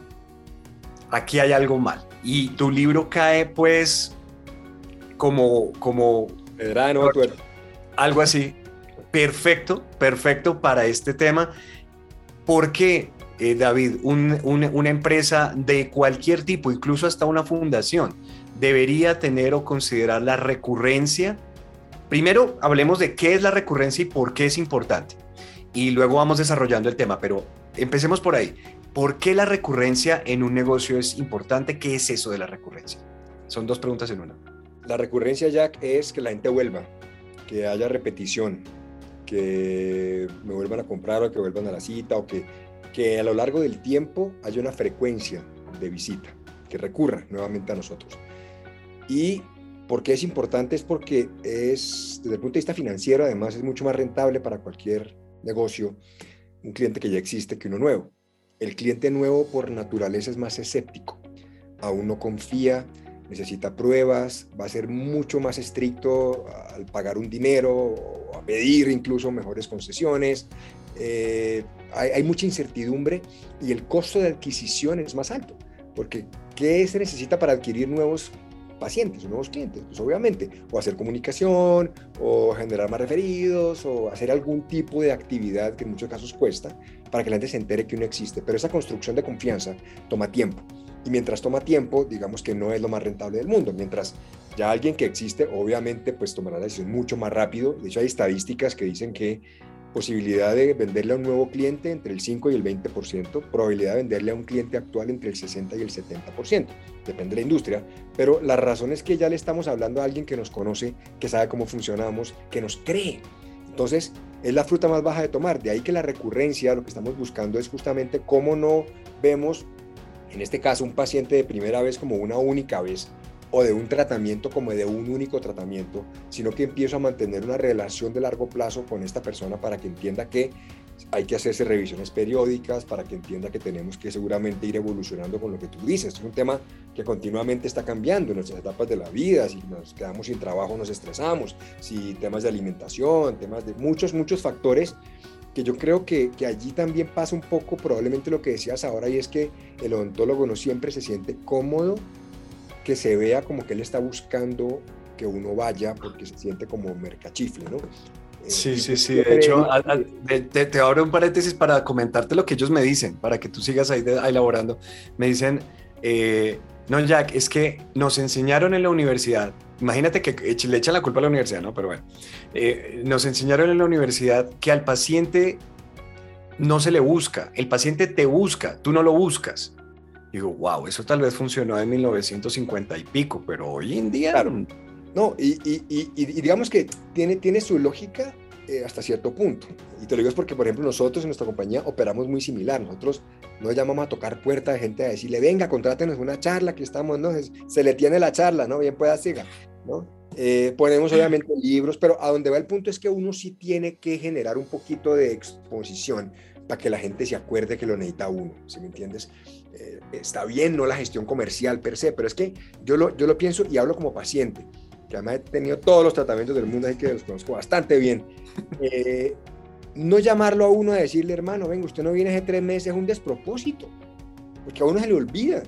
aquí hay algo mal. Y tu libro cae pues como... como algo así, perfecto, perfecto para este tema, porque, eh, David, una empresa de cualquier tipo, incluso hasta una fundación, debería tener o considerar la recurrencia. Primero, hablemos de qué es la recurrencia y por qué es importante. Y luego vamos desarrollando el tema, pero empecemos por ahí. ¿Por qué la recurrencia en un negocio es importante? ¿Qué es eso de la recurrencia? Son dos preguntas en una. La recurrencia, Jack, es que la gente vuelva, que haya repetición, que me vuelvan a comprar o que vuelvan a la cita o que, que a lo largo del tiempo haya una frecuencia de visita, que recurra nuevamente a nosotros. Y por qué es importante es porque es, desde el punto de vista financiero, además es mucho más rentable para cualquier negocio un cliente que ya existe que uno nuevo. El cliente nuevo por naturaleza es más escéptico. aún no confía, necesita pruebas, va a ser mucho más estricto al pagar un dinero pedir incluso mejores concesiones. Eh, hay, mucha incertidumbre y el costo de adquisición es más alto, porque ¿qué se necesita para adquirir nuevos pacientes, nuevos clientes? Pues obviamente, o hacer comunicación, o generar más referidos, o hacer algún tipo de actividad que en muchos casos cuesta para que la gente se entere que uno existe. Pero esa construcción de confianza toma tiempo. Y mientras toma tiempo, digamos que no es lo más rentable del mundo. Mientras ya alguien que existe, obviamente, pues tomará la decisión mucho más rápido. De hecho, hay estadísticas que dicen que posibilidad de venderle a un nuevo cliente entre el 5 y el 20%, probabilidad de venderle a un cliente actual entre el 60 y el 70%, depende de la industria, pero la razón es que ya le estamos hablando a alguien que nos conoce, que sabe cómo funcionamos, que nos cree. Entonces, es la fruta más baja de tomar, de ahí que la recurrencia, lo que estamos buscando es justamente cómo no vemos, en este caso, un paciente de primera vez como una única vez, o de un tratamiento como de un único tratamiento, sino que empiezo a mantener una relación de largo plazo con esta persona para que entienda que hay que hacerse revisiones periódicas, para que entienda que tenemos que seguramente ir evolucionando con lo que tú dices. Es un tema que continuamente está cambiando en nuestras etapas de la vida, si nos quedamos sin trabajo nos estresamos, si temas de alimentación, temas de muchos, muchos factores que yo creo que, que, allí también pasa un poco probablemente lo que decías ahora y es que el odontólogo no siempre se siente cómodo que se vea como que él está buscando que uno vaya porque se siente como mercachifle, ¿no? Eh, sí, sí, sí. De hecho, te, abro un paréntesis para comentarte lo que ellos me dicen, para que tú sigas ahí, elaborando. Me dicen, eh, no, Jack, es que nos enseñaron en la universidad, imagínate que le echan la culpa a la universidad, ¿no? Pero bueno, eh, nos enseñaron en la universidad que al paciente no se le busca, el paciente te busca, tú no lo buscas digo, wow, eso tal vez funcionó en 1950 y pico, pero hoy en día... Claro. No, y, y, y, digamos que tiene, tiene su lógica eh, hasta cierto punto. Y te lo digo es porque, por ejemplo, nosotros en nuestra compañía operamos muy similar. Nosotros no llamamos a tocar puerta de gente a decirle, venga, contrátenos una charla, que estamos, ¿no? Se le tiene la charla, ¿no? Bien pueda siga, ¿no? Eh, ponemos obviamente libros, pero a donde va el punto es que uno sí tiene que generar un poquito de exposición para que la gente se acuerde que lo necesita uno, ¿sí me entiendes? Eh, está bien, no la gestión comercial per se, pero es que yo lo, yo lo pienso y hablo como paciente, que además he tenido todos los tratamientos del mundo, así que los conozco bastante bien. Eh, no llamarlo a uno a decirle, hermano, venga, usted no viene hace tres meses, es un despropósito, porque a uno se le olvida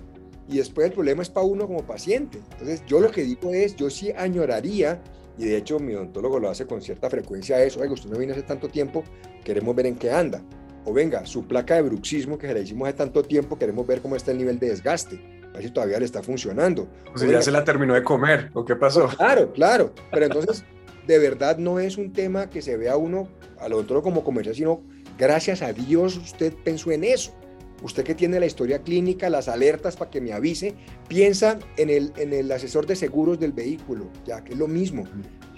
y después el problema es para uno como paciente. Entonces, yo lo que digo es, yo sí añoraría, y de hecho mi odontólogo lo hace con cierta frecuencia, eso, oiga, usted no viene hace tanto tiempo, queremos ver en qué anda o venga, su placa de bruxismo que se la hicimos hace tanto tiempo, queremos ver cómo está el nivel de desgaste, a ver si todavía le está funcionando. O sea, ya se la terminó de comer, ¿o qué pasó? Claro, claro, pero entonces, de verdad no es un tema que se vea uno al otro como comercial, sino gracias a Dios usted pensó en eso. Usted que tiene la historia clínica, las alertas para que me avise, piensa en el, en el asesor de seguros del vehículo, ya que es lo mismo.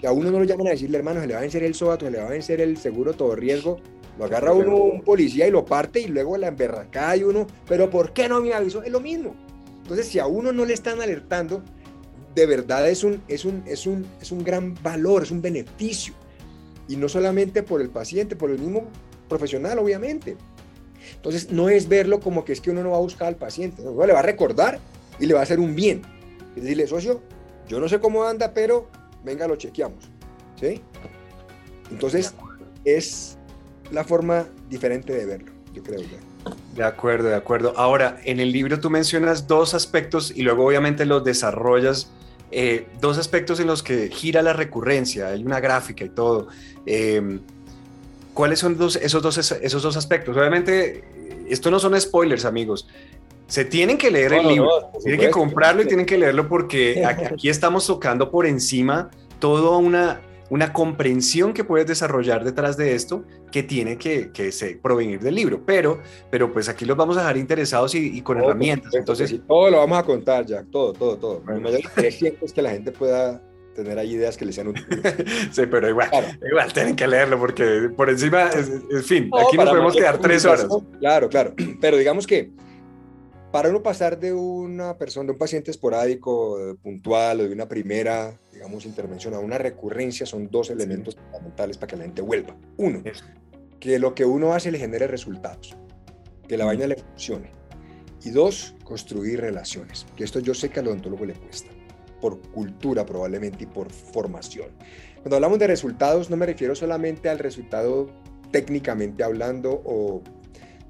Si a uno no lo llaman a decirle, hermano, se le va a vencer el SOAT, se le va a vencer el seguro todo riesgo, lo agarra uno un policía y lo parte y luego la emberracada y uno, pero ¿por qué no me avisó? Es lo mismo. Entonces, si a uno no le están alertando, de verdad es un, es un, es un, es un gran valor, es un beneficio. Y no solamente por el paciente, por el mismo profesional, obviamente. Entonces, no es verlo como que es que uno no va a buscar al paciente, no, le va a recordar y le va a hacer un bien. Es decirle, socio, yo no sé cómo anda, pero venga, lo chequeamos. ¿Sí? Entonces, es la forma diferente de verlo, yo creo. De acuerdo, de acuerdo. Ahora, en el libro tú mencionas dos aspectos y luego obviamente los desarrollas, eh, dos aspectos en los que gira la recurrencia, hay una gráfica y todo. Eh, ¿Cuáles son esos, dos, esos dos aspectos? Obviamente, esto no son spoilers, amigos. Se tienen que leer el libro, tienen que comprarlo y tienen que leerlo porque aquí estamos tocando por encima toda una, una comprensión que puedes desarrollar detrás de esto que tiene que, que se, provenir del libro. Pero, pero pues aquí los vamos a dejar interesados y, con herramientas. Entonces, todo lo vamos a contar, ya, todo, todo, todo. Mi mayor interés es que la gente pueda tener ahí ideas que les sean útiles. sí, pero igual, igual tienen que leerlo porque por encima, en fin, aquí nos podemos quedar tres horas. Claro, claro, pero digamos que para uno pasar de una persona, de un paciente esporádico, puntual o de una primera, digamos, intervención a una recurrencia, son dos elementos fundamentales para que la gente vuelva. Uno, que lo que uno hace le genere resultados, que la vaina le funcione. Y dos, construir relaciones. Que esto yo sé que al odontólogo le cuesta, por cultura probablemente y por formación. Cuando hablamos de resultados, no me refiero solamente al resultado técnicamente hablando o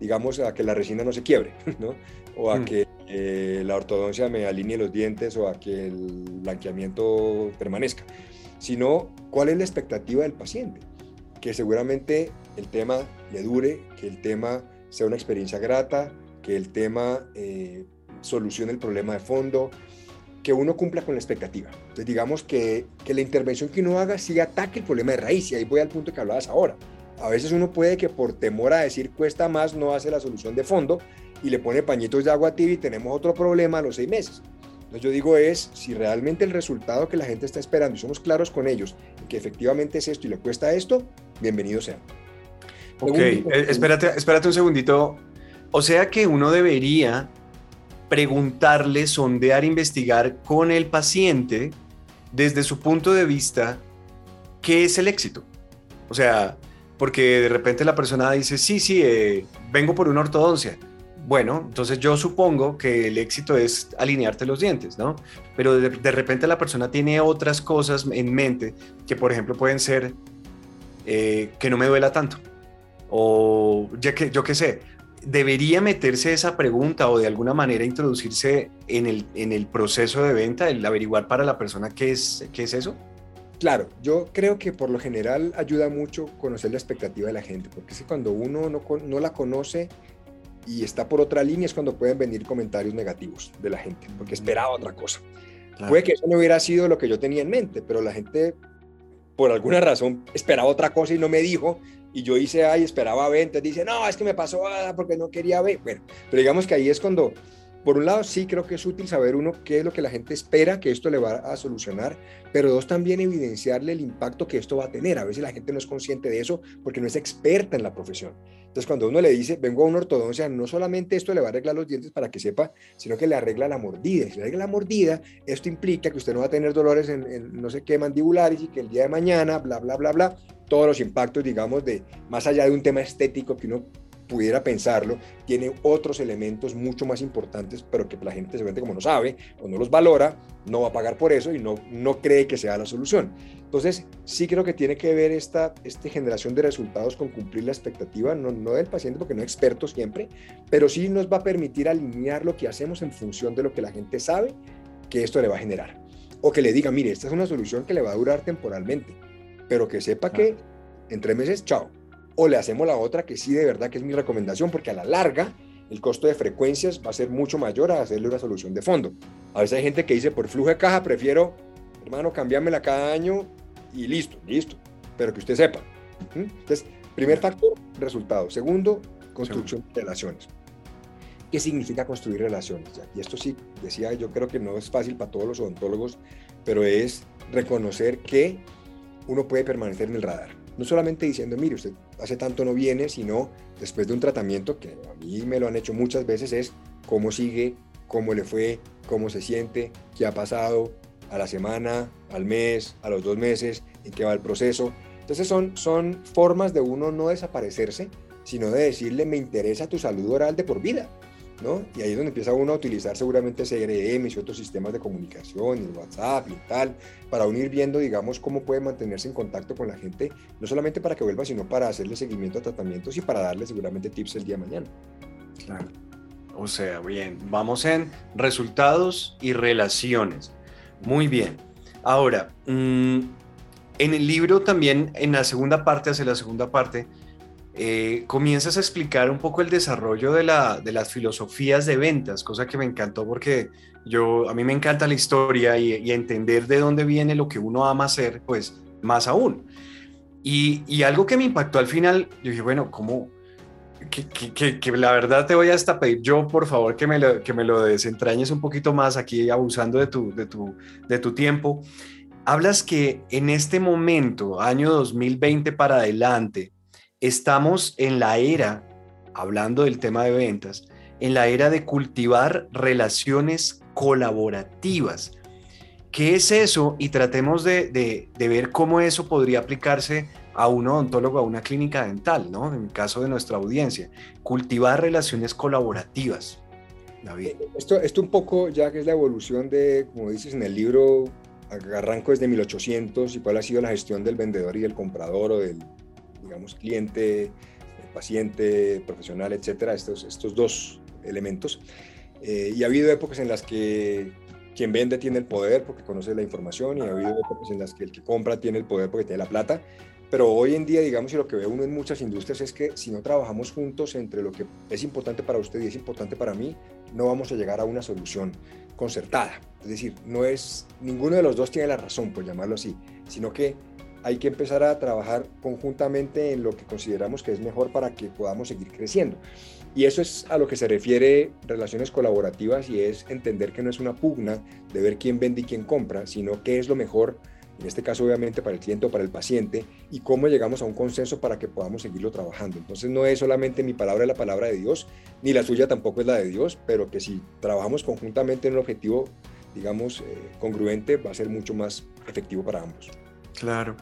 digamos a que la resina no se quiebre, ¿no? O a mm. que eh, la ortodoncia me alinee los dientes o a que el blanqueamiento permanezca, sino cuál es la expectativa del paciente. Que seguramente el tema le dure, que el tema sea una experiencia grata, que el tema eh, solucione el problema de fondo, que uno cumpla con la expectativa. Entonces, digamos que, que la intervención que uno haga sí ataque el problema de raíz, y ahí voy al punto que hablabas ahora. A veces uno puede que por temor a decir cuesta más no hace la solución de fondo y le pone pañitos de agua tibia y tenemos otro problema a los seis meses. Entonces yo digo es, si realmente el resultado que la gente está esperando y somos claros con ellos, que efectivamente es esto y le cuesta esto, bienvenido sea. Ok, eh, espérate, espérate un segundito. O sea que uno debería preguntarle, sondear, investigar con el paciente desde su punto de vista qué es el éxito. O sea, porque de repente la persona dice, sí, sí, eh, vengo por una ortodoncia. Bueno, entonces yo supongo que el éxito es alinearte los dientes, ¿no? Pero de, repente la persona tiene otras cosas en mente que, por ejemplo, pueden ser eh, que no me duela tanto. O ya que, yo qué sé, debería meterse esa pregunta o de alguna manera introducirse en el, en el proceso de venta, el averiguar para la persona qué es, qué es eso. Claro, yo creo que por lo general ayuda mucho conocer la expectativa de la gente, porque que cuando uno no, no la conoce y está por otra línea es cuando pueden venir comentarios negativos de la gente, porque esperaba otra cosa. Puede que eso no hubiera sido lo que yo tenía en mente, pero la gente por alguna razón esperaba otra cosa y no me dijo, y yo hice, ay, esperaba ver, entonces dice, no, es que me pasó porque no quería ver. Bueno, pero digamos que ahí es cuando por un lado, sí creo que es útil saber uno qué es lo que la gente espera que esto le va a solucionar, pero dos, también evidenciarle el impacto que esto va a tener. A veces la gente no es consciente de eso porque no es experta en la profesión. Entonces, cuando uno le dice, vengo a una ortodoncia, no solamente esto le va a arreglar los dientes para que sepa, sino que le arregla la mordida. Si le arregla la mordida, esto implica que usted no va a tener dolores en, en no sé qué mandibulares y que el día de mañana, bla, bla, bla, bla, todos los impactos, digamos, de más allá de un tema estético que uno pudiera pensarlo, tiene otros elementos mucho más importantes, pero que la gente seguramente como no sabe o no los valora, no va a pagar por eso y no, no cree que sea la solución. Entonces, sí creo que tiene que ver esta, esta generación de resultados con cumplir la expectativa, no, no del paciente, porque no es experto siempre, pero sí nos va a permitir alinear lo que hacemos en función de lo que la gente sabe que esto le va a generar. O que le diga, mire, esta es una solución que le va a durar temporalmente, pero que sepa que en tres meses, chao, o le hacemos la otra que sí de verdad que es mi recomendación porque a la larga el costo de frecuencias va a ser mucho mayor a hacerle una solución de fondo. A veces hay gente que dice por flujo de caja prefiero, hermano, cambiármela cada año y listo, listo, pero que usted sepa. Entonces, primer factor, resultado. Segundo, construcción de relaciones. ¿Qué significa construir relaciones? Y esto sí, decía, yo creo que no es fácil para todos los odontólogos, pero es reconocer que uno puede permanecer en el radar no solamente diciendo, mire, usted hace tanto no viene, sino después de un tratamiento que a mí me lo han hecho muchas veces, es cómo sigue, cómo le fue, cómo se siente, qué ha pasado a la semana, al mes, a los dos meses, en qué va el proceso. Entonces son, son formas de uno no desaparecerse, sino de decirle, me interesa tu salud oral de por vida. Y ahí es donde empieza uno a utilizar seguramente CRM y otros sistemas de comunicación, y WhatsApp y tal, para unir viendo, digamos, cómo puede mantenerse en contacto con la gente, no solamente para que vuelva, sino para hacerle seguimiento a tratamientos y para darle seguramente tips el día de mañana. Claro. O sea, bien, vamos en resultados y relaciones. Muy bien. Ahora, mm, en el libro también, en la segunda parte, hacia la segunda parte, eh, comienzas a explicar un poco el desarrollo de, las filosofías de ventas, cosa que me encantó porque yo, a mí me encanta la historia y, entender de dónde viene lo que uno ama hacer, pues más aún. Y, algo que me impactó al final, yo dije, bueno, ¿cómo? Que, la verdad te voy hasta pedir yo, por favor, que me, lo, que me lo desentrañes un poquito más aquí, abusando de tu, de tu, de tu tiempo. Hablas que en este momento, año 2020 para adelante, estamos en la era, hablando del tema de ventas, en la era de cultivar relaciones colaborativas. ¿Qué es eso? Y tratemos de, ver cómo eso podría aplicarse a un odontólogo, a una clínica dental, ¿no? En el caso de nuestra audiencia, cultivar relaciones colaborativas. David. Eh, esto, esto un poco, ya que es la evolución de, como dices en el libro, arranco desde 1800 y cuál ha sido la gestión del vendedor y del comprador o del, digamos, cliente, paciente, profesional, etcétera, estos, estos dos elementos. Eh, y ha habido épocas en las que quien vende tiene el poder porque conoce la información y ha habido épocas en las que el que compra tiene el poder porque tiene la plata. Pero hoy en día, digamos, y lo que ve uno en muchas industrias es que si no trabajamos juntos entre lo que es importante para usted y es importante para mí, no vamos a llegar a una solución concertada. Es decir, no es, ninguno de los dos tiene la razón, por llamarlo así, sino que hay que empezar a trabajar conjuntamente en lo que consideramos que es mejor para que podamos seguir creciendo. Y eso es a lo que se refiere relaciones colaborativas y es entender que no es una pugna de ver quién vende y quién compra, sino qué es lo mejor, en este caso obviamente para el cliente o para el paciente, y cómo llegamos a un consenso para que podamos seguirlo trabajando. Entonces no es solamente mi palabra la palabra de Dios, ni la suya tampoco es la de Dios, pero que si trabajamos conjuntamente en un objetivo, digamos, eh, congruente, va a ser mucho más efectivo para ambos. Claro.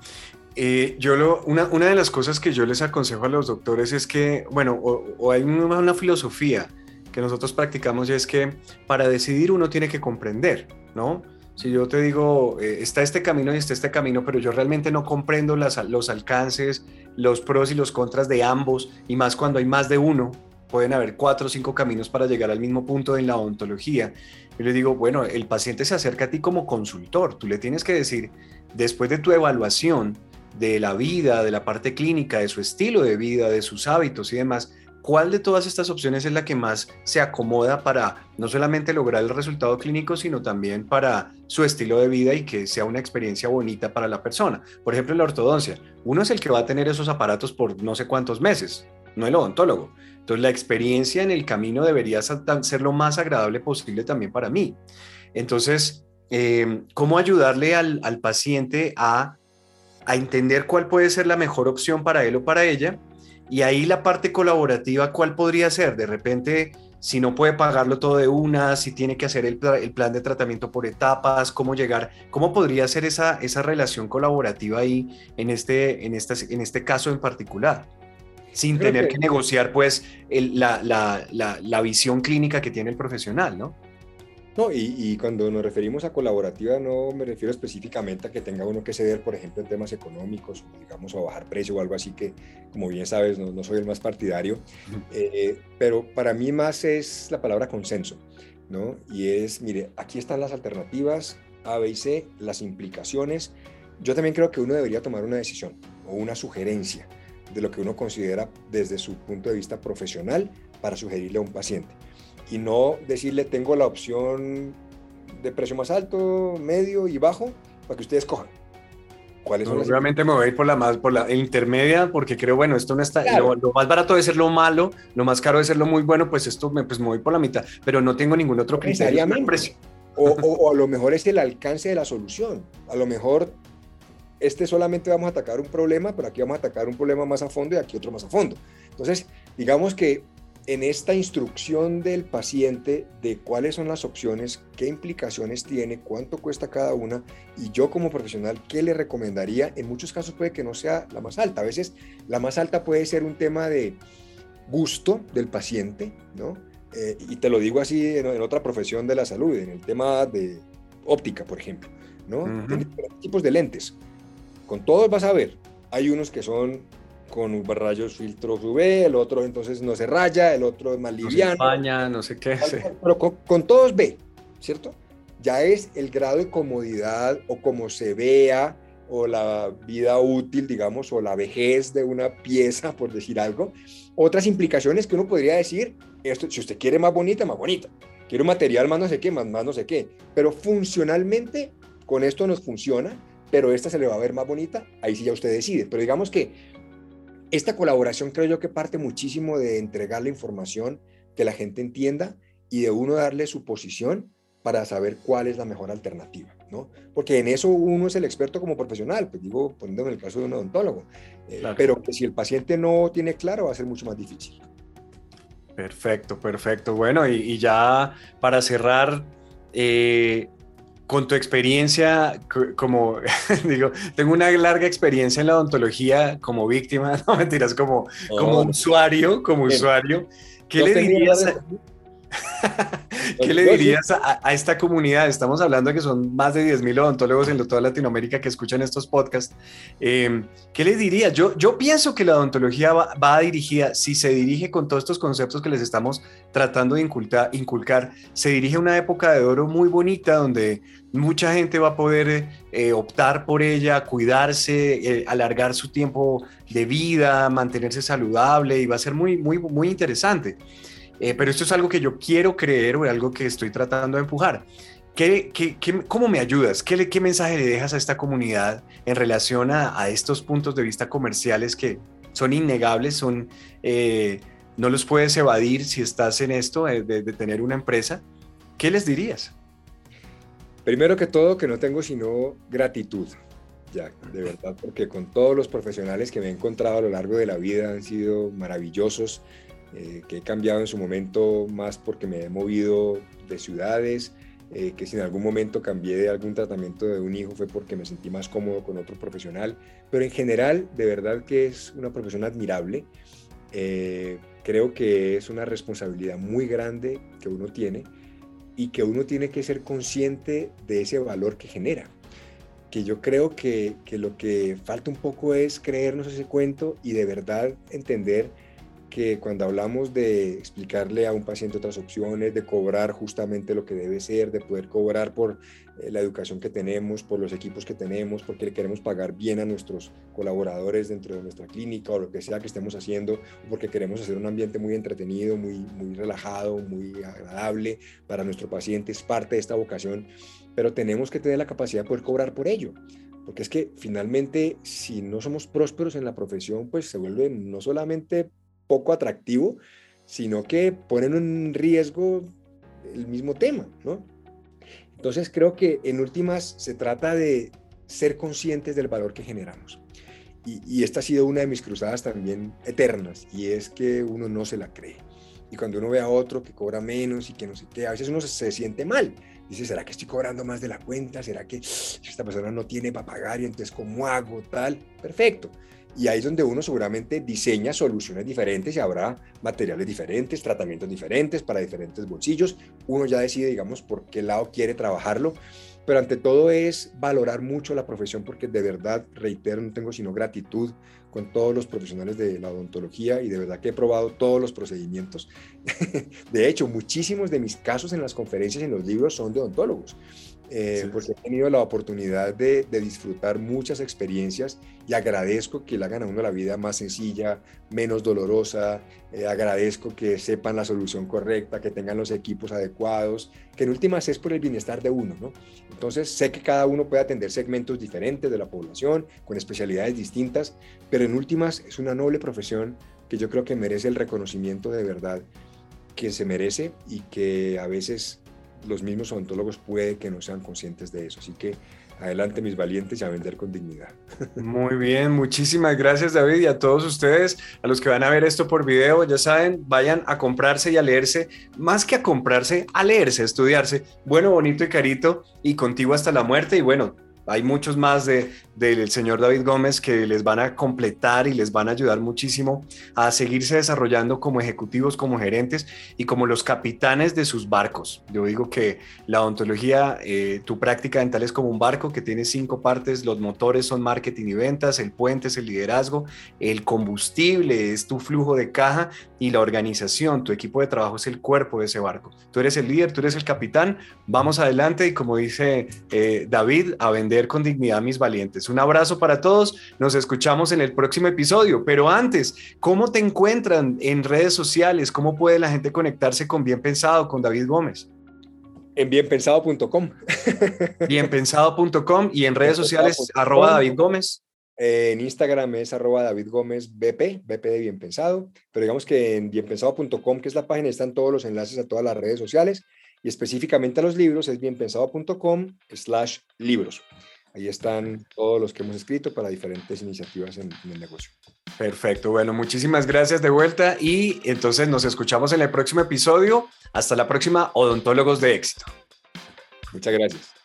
Eh, yo lo, una, una, de las cosas que yo les aconsejo a los doctores es que, bueno, o, hay una, filosofía que nosotros practicamos y es que para decidir uno tiene que comprender, ¿no? Si yo te digo, eh, está este camino y está este camino, pero yo realmente no comprendo las, los alcances, los pros y los contras de ambos, y más cuando hay más de uno, pueden haber cuatro o cinco caminos para llegar al mismo punto en la odontología. Yo le digo, bueno, el paciente se acerca a ti como consultor, tú le tienes que decir, después de tu evaluación, de la vida, de la parte clínica, de su estilo de vida, de sus hábitos y demás, ¿cuál de todas estas opciones es la que más se acomoda para no solamente lograr el resultado clínico, sino también para su estilo de vida y que sea una experiencia bonita para la persona? Por ejemplo, en la ortodoncia, uno es el que va a tener esos aparatos por no sé cuántos meses, no el odontólogo. Entonces, la experiencia en el camino debería ser lo más agradable posible también para mí. Entonces, eh, ¿cómo ayudarle al, al paciente a a entender cuál puede ser la mejor opción para él o para ella. Y ahí la parte colaborativa, ¿cuál podría ser? De repente, si no puede pagarlo todo de una, si tiene que hacer el, plan de tratamiento por etapas, cómo llegar, cómo podría ser esa, esa relación colaborativa ahí en este, en, en este caso en particular, sin tener que, negociar pues la, la, la, la visión clínica que tiene el profesional, ¿no? No, y, cuando nos referimos a colaborativa no me refiero específicamente a que tenga uno que ceder, por ejemplo, en temas económicos, digamos, o bajar precio o algo así que, como bien sabes, no, soy el más partidario, eh, pero para mí más es la palabra consenso, ¿no? Y es, mire, aquí están las alternativas A, B y C, las implicaciones. Yo también creo que uno debería tomar una decisión o una sugerencia de lo que uno considera desde su punto de vista profesional para sugerirle a un paciente y no decirle tengo la opción de precio más alto, medio y bajo para que ustedes cojan. ¿Cuáles son obviamente me voy a ir por la más por la intermedia porque creo bueno esto no está lo, más barato de ser lo malo lo más caro de ser lo muy bueno pues esto me, pues me voy por la mitad pero no tengo ningún otro criterio precio. O, o, a lo mejor es el alcance de la solución. A lo mejor este solamente vamos a atacar un problema pero aquí vamos a atacar un problema más a fondo y aquí otro más a fondo. Entonces digamos que en esta instrucción del paciente de cuáles son las opciones, qué implicaciones tiene, cuánto cuesta cada una y yo como profesional, ¿qué le recomendaría? En muchos casos puede que no sea la más alta. A veces la más alta puede ser un tema de gusto del paciente, ¿no? Eh, y te lo digo así en, otra profesión de la salud, en el tema de óptica, por ejemplo, ¿no? tipos de lentes. Con todos vas a ver, hay unos que son con rayos filtros UV, el otro entonces no se raya, el otro es más liviano. España, no sé qué. Pero con, todos B, ¿cierto? Ya es el grado de comodidad o como se vea o la vida útil, digamos, o la vejez de una pieza, por decir algo. Otras implicaciones que uno podría decir, esto, si usted quiere más bonita, más bonita. Quiere un material más no sé qué, más, más no sé qué. Pero funcionalmente, con esto nos funciona, pero esta se le va a ver más bonita, ahí sí ya usted decide. Pero digamos que esta colaboración creo yo que parte muchísimo de entregar la información, que la gente entienda y de uno darle su posición para saber cuál es la mejor alternativa, ¿no? Porque en eso uno es el experto como profesional, pues digo, poniéndome en el caso de un odontólogo, eh, pero que si el paciente no tiene claro va a ser mucho más difícil. Perfecto, perfecto. Bueno, y, ya para cerrar, eh, con tu experiencia, como digo, tengo una larga experiencia en la odontología como víctima, no mentiras, como, como usuario, como usuario. ¿Qué le dirías? ¿Qué le dirías a, esta comunidad? Estamos hablando de que son más de 10.000 odontólogos en toda Latinoamérica que escuchan estos podcasts. Eh, ¿Qué les dirías? Yo, yo pienso que la odontología va, va, dirigida, si se dirige con todos estos conceptos que les estamos tratando de inculcar, inculcar, se dirige a una época de oro muy bonita donde mucha gente va a poder eh, optar por ella, cuidarse, eh, alargar su tiempo de vida, mantenerse saludable y va a ser muy, muy, muy interesante. Eh, pero esto es algo que yo quiero creer o algo que estoy tratando de empujar. ¿Qué, cómo me ayudas? ¿Qué, ¿Qué, mensaje le dejas a esta comunidad en relación a, estos puntos de vista comerciales que son innegables, son, eh, no los puedes evadir si estás en esto de, de tener una empresa? ¿Qué les dirías? Primero que todo, que no tengo sino gratitud, ya, de verdad, porque con todos los profesionales que me he encontrado a lo largo de la vida han sido maravillosos, eh, que he cambiado en su momento más porque me he movido de ciudades, eh, que si en algún momento cambié de algún tratamiento de un hijo fue porque me sentí más cómodo con otro profesional, pero en general de verdad que es una profesión admirable. Eh, creo que es una responsabilidad muy grande que uno tiene y que uno tiene que ser consciente de ese valor que genera. Que yo creo que, que lo que falta un poco es creernos ese cuento y de verdad entender que cuando hablamos de explicarle a un paciente otras opciones, de cobrar justamente lo que debe ser, de poder cobrar por eh, la educación que tenemos, por los equipos que tenemos, porque le queremos pagar bien a nuestros colaboradores dentro de nuestra clínica o lo que sea que estemos haciendo, porque queremos hacer un ambiente muy entretenido, muy, muy relajado, muy agradable para nuestro paciente, es parte de esta vocación, pero tenemos que tener la capacidad de poder cobrar por ello. Porque es que finalmente, si no somos prósperos en la profesión, pues se vuelve no solamente poco atractivo, sino que ponen en riesgo el mismo tema, ¿no? Entonces creo que en últimas se trata de ser conscientes del valor que generamos. Y, esta ha sido una de mis cruzadas también eternas, y es que uno no se la cree. Y cuando uno ve a otro que cobra menos y que no sé qué, a veces uno se, se siente mal. Dice, ¿será que estoy cobrando más de la cuenta? ¿Será que esta persona no tiene para pagar y entonces cómo hago tal? Perfecto. Y ahí es donde uno seguramente diseña soluciones diferentes y habrá materiales diferentes, tratamientos diferentes para diferentes bolsillos. Uno ya decide, digamos, por qué lado quiere trabajarlo. Pero ante todo es valorar mucho la profesión porque de verdad, reitero, no tengo sino gratitud con todos los profesionales de la odontología y de verdad que he probado todos los procedimientos. de hecho, muchísimos de mis casos en las conferencias y en los libros son de odontólogos. Eh, porque he tenido la oportunidad de, disfrutar muchas experiencias y agradezco que le hagan a uno la vida más sencilla, menos dolorosa, eh, agradezco que sepan la solución correcta, que tengan los equipos adecuados, que en últimas es por el bienestar de uno, ¿no? Entonces sé que cada uno puede atender segmentos diferentes de la población, con especialidades distintas, pero en últimas es una noble profesión que yo creo que merece el reconocimiento de verdad que se merece y que a veces los mismos odontólogos puede que no sean conscientes de eso. Así que adelante mis valientes y a vender con dignidad. Muy bien, muchísimas gracias David y a todos ustedes, a los que van a ver esto por video, ya saben, vayan a comprarse y a leerse, más que a comprarse, a leerse, a estudiarse, bueno, bonito y carito y contigo hasta la muerte y bueno, hay muchos más de, del señor David Gómez que les van a completar y les van a ayudar muchísimo a seguirse desarrollando como ejecutivos, como gerentes y como los capitanes de sus barcos. Yo digo que la odontología, eh, tu práctica dental es como un barco que tiene cinco partes, los motores son marketing y ventas, el puente es el liderazgo, el combustible es tu flujo de caja y la organización, tu equipo de trabajo es el cuerpo de ese barco. Tú eres el líder, tú eres el capitán, vamos adelante y como dice eh, David, a vender con dignidad mis valientes. Un abrazo para todos, nos escuchamos en el próximo episodio, pero antes, ¿cómo te encuentran en redes sociales? ¿Cómo puede la gente conectarse con Bien Pensado, con David Gómez? En bienpensado.com. Bienpensado.com y en redes sociales, arroba David Gómez. En Instagram es arroba David Gómez BP, BP de Bien Pensado, pero digamos que en bienpensado.com, que es la página, están todos los enlaces a todas las redes sociales y específicamente a los libros es bienpensado.com slash libros. Ahí están todos los que hemos escrito para diferentes iniciativas en, el negocio. Perfecto, bueno, muchísimas gracias de vuelta y entonces nos escuchamos en el próximo episodio. Hasta la próxima, odontólogos de éxito. Muchas gracias.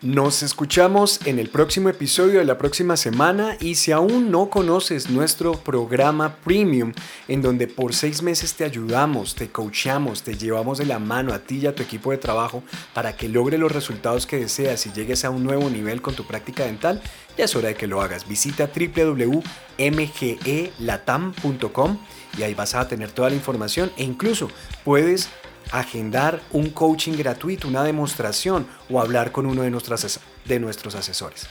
Nos escuchamos en el próximo episodio de la próxima semana y si aún no conoces nuestro programa Premium, en donde por seis meses te ayudamos, te coachamos, te llevamos de la mano a ti y a tu equipo de trabajo para que logre los resultados que deseas y llegues a un nuevo nivel con tu práctica dental, ya es hora de que lo hagas. Visita www.mgelatam.com y ahí vas a tener toda la información e incluso puedes agendar un coaching gratuito, una demostración o hablar con uno de, de nuestros asesores.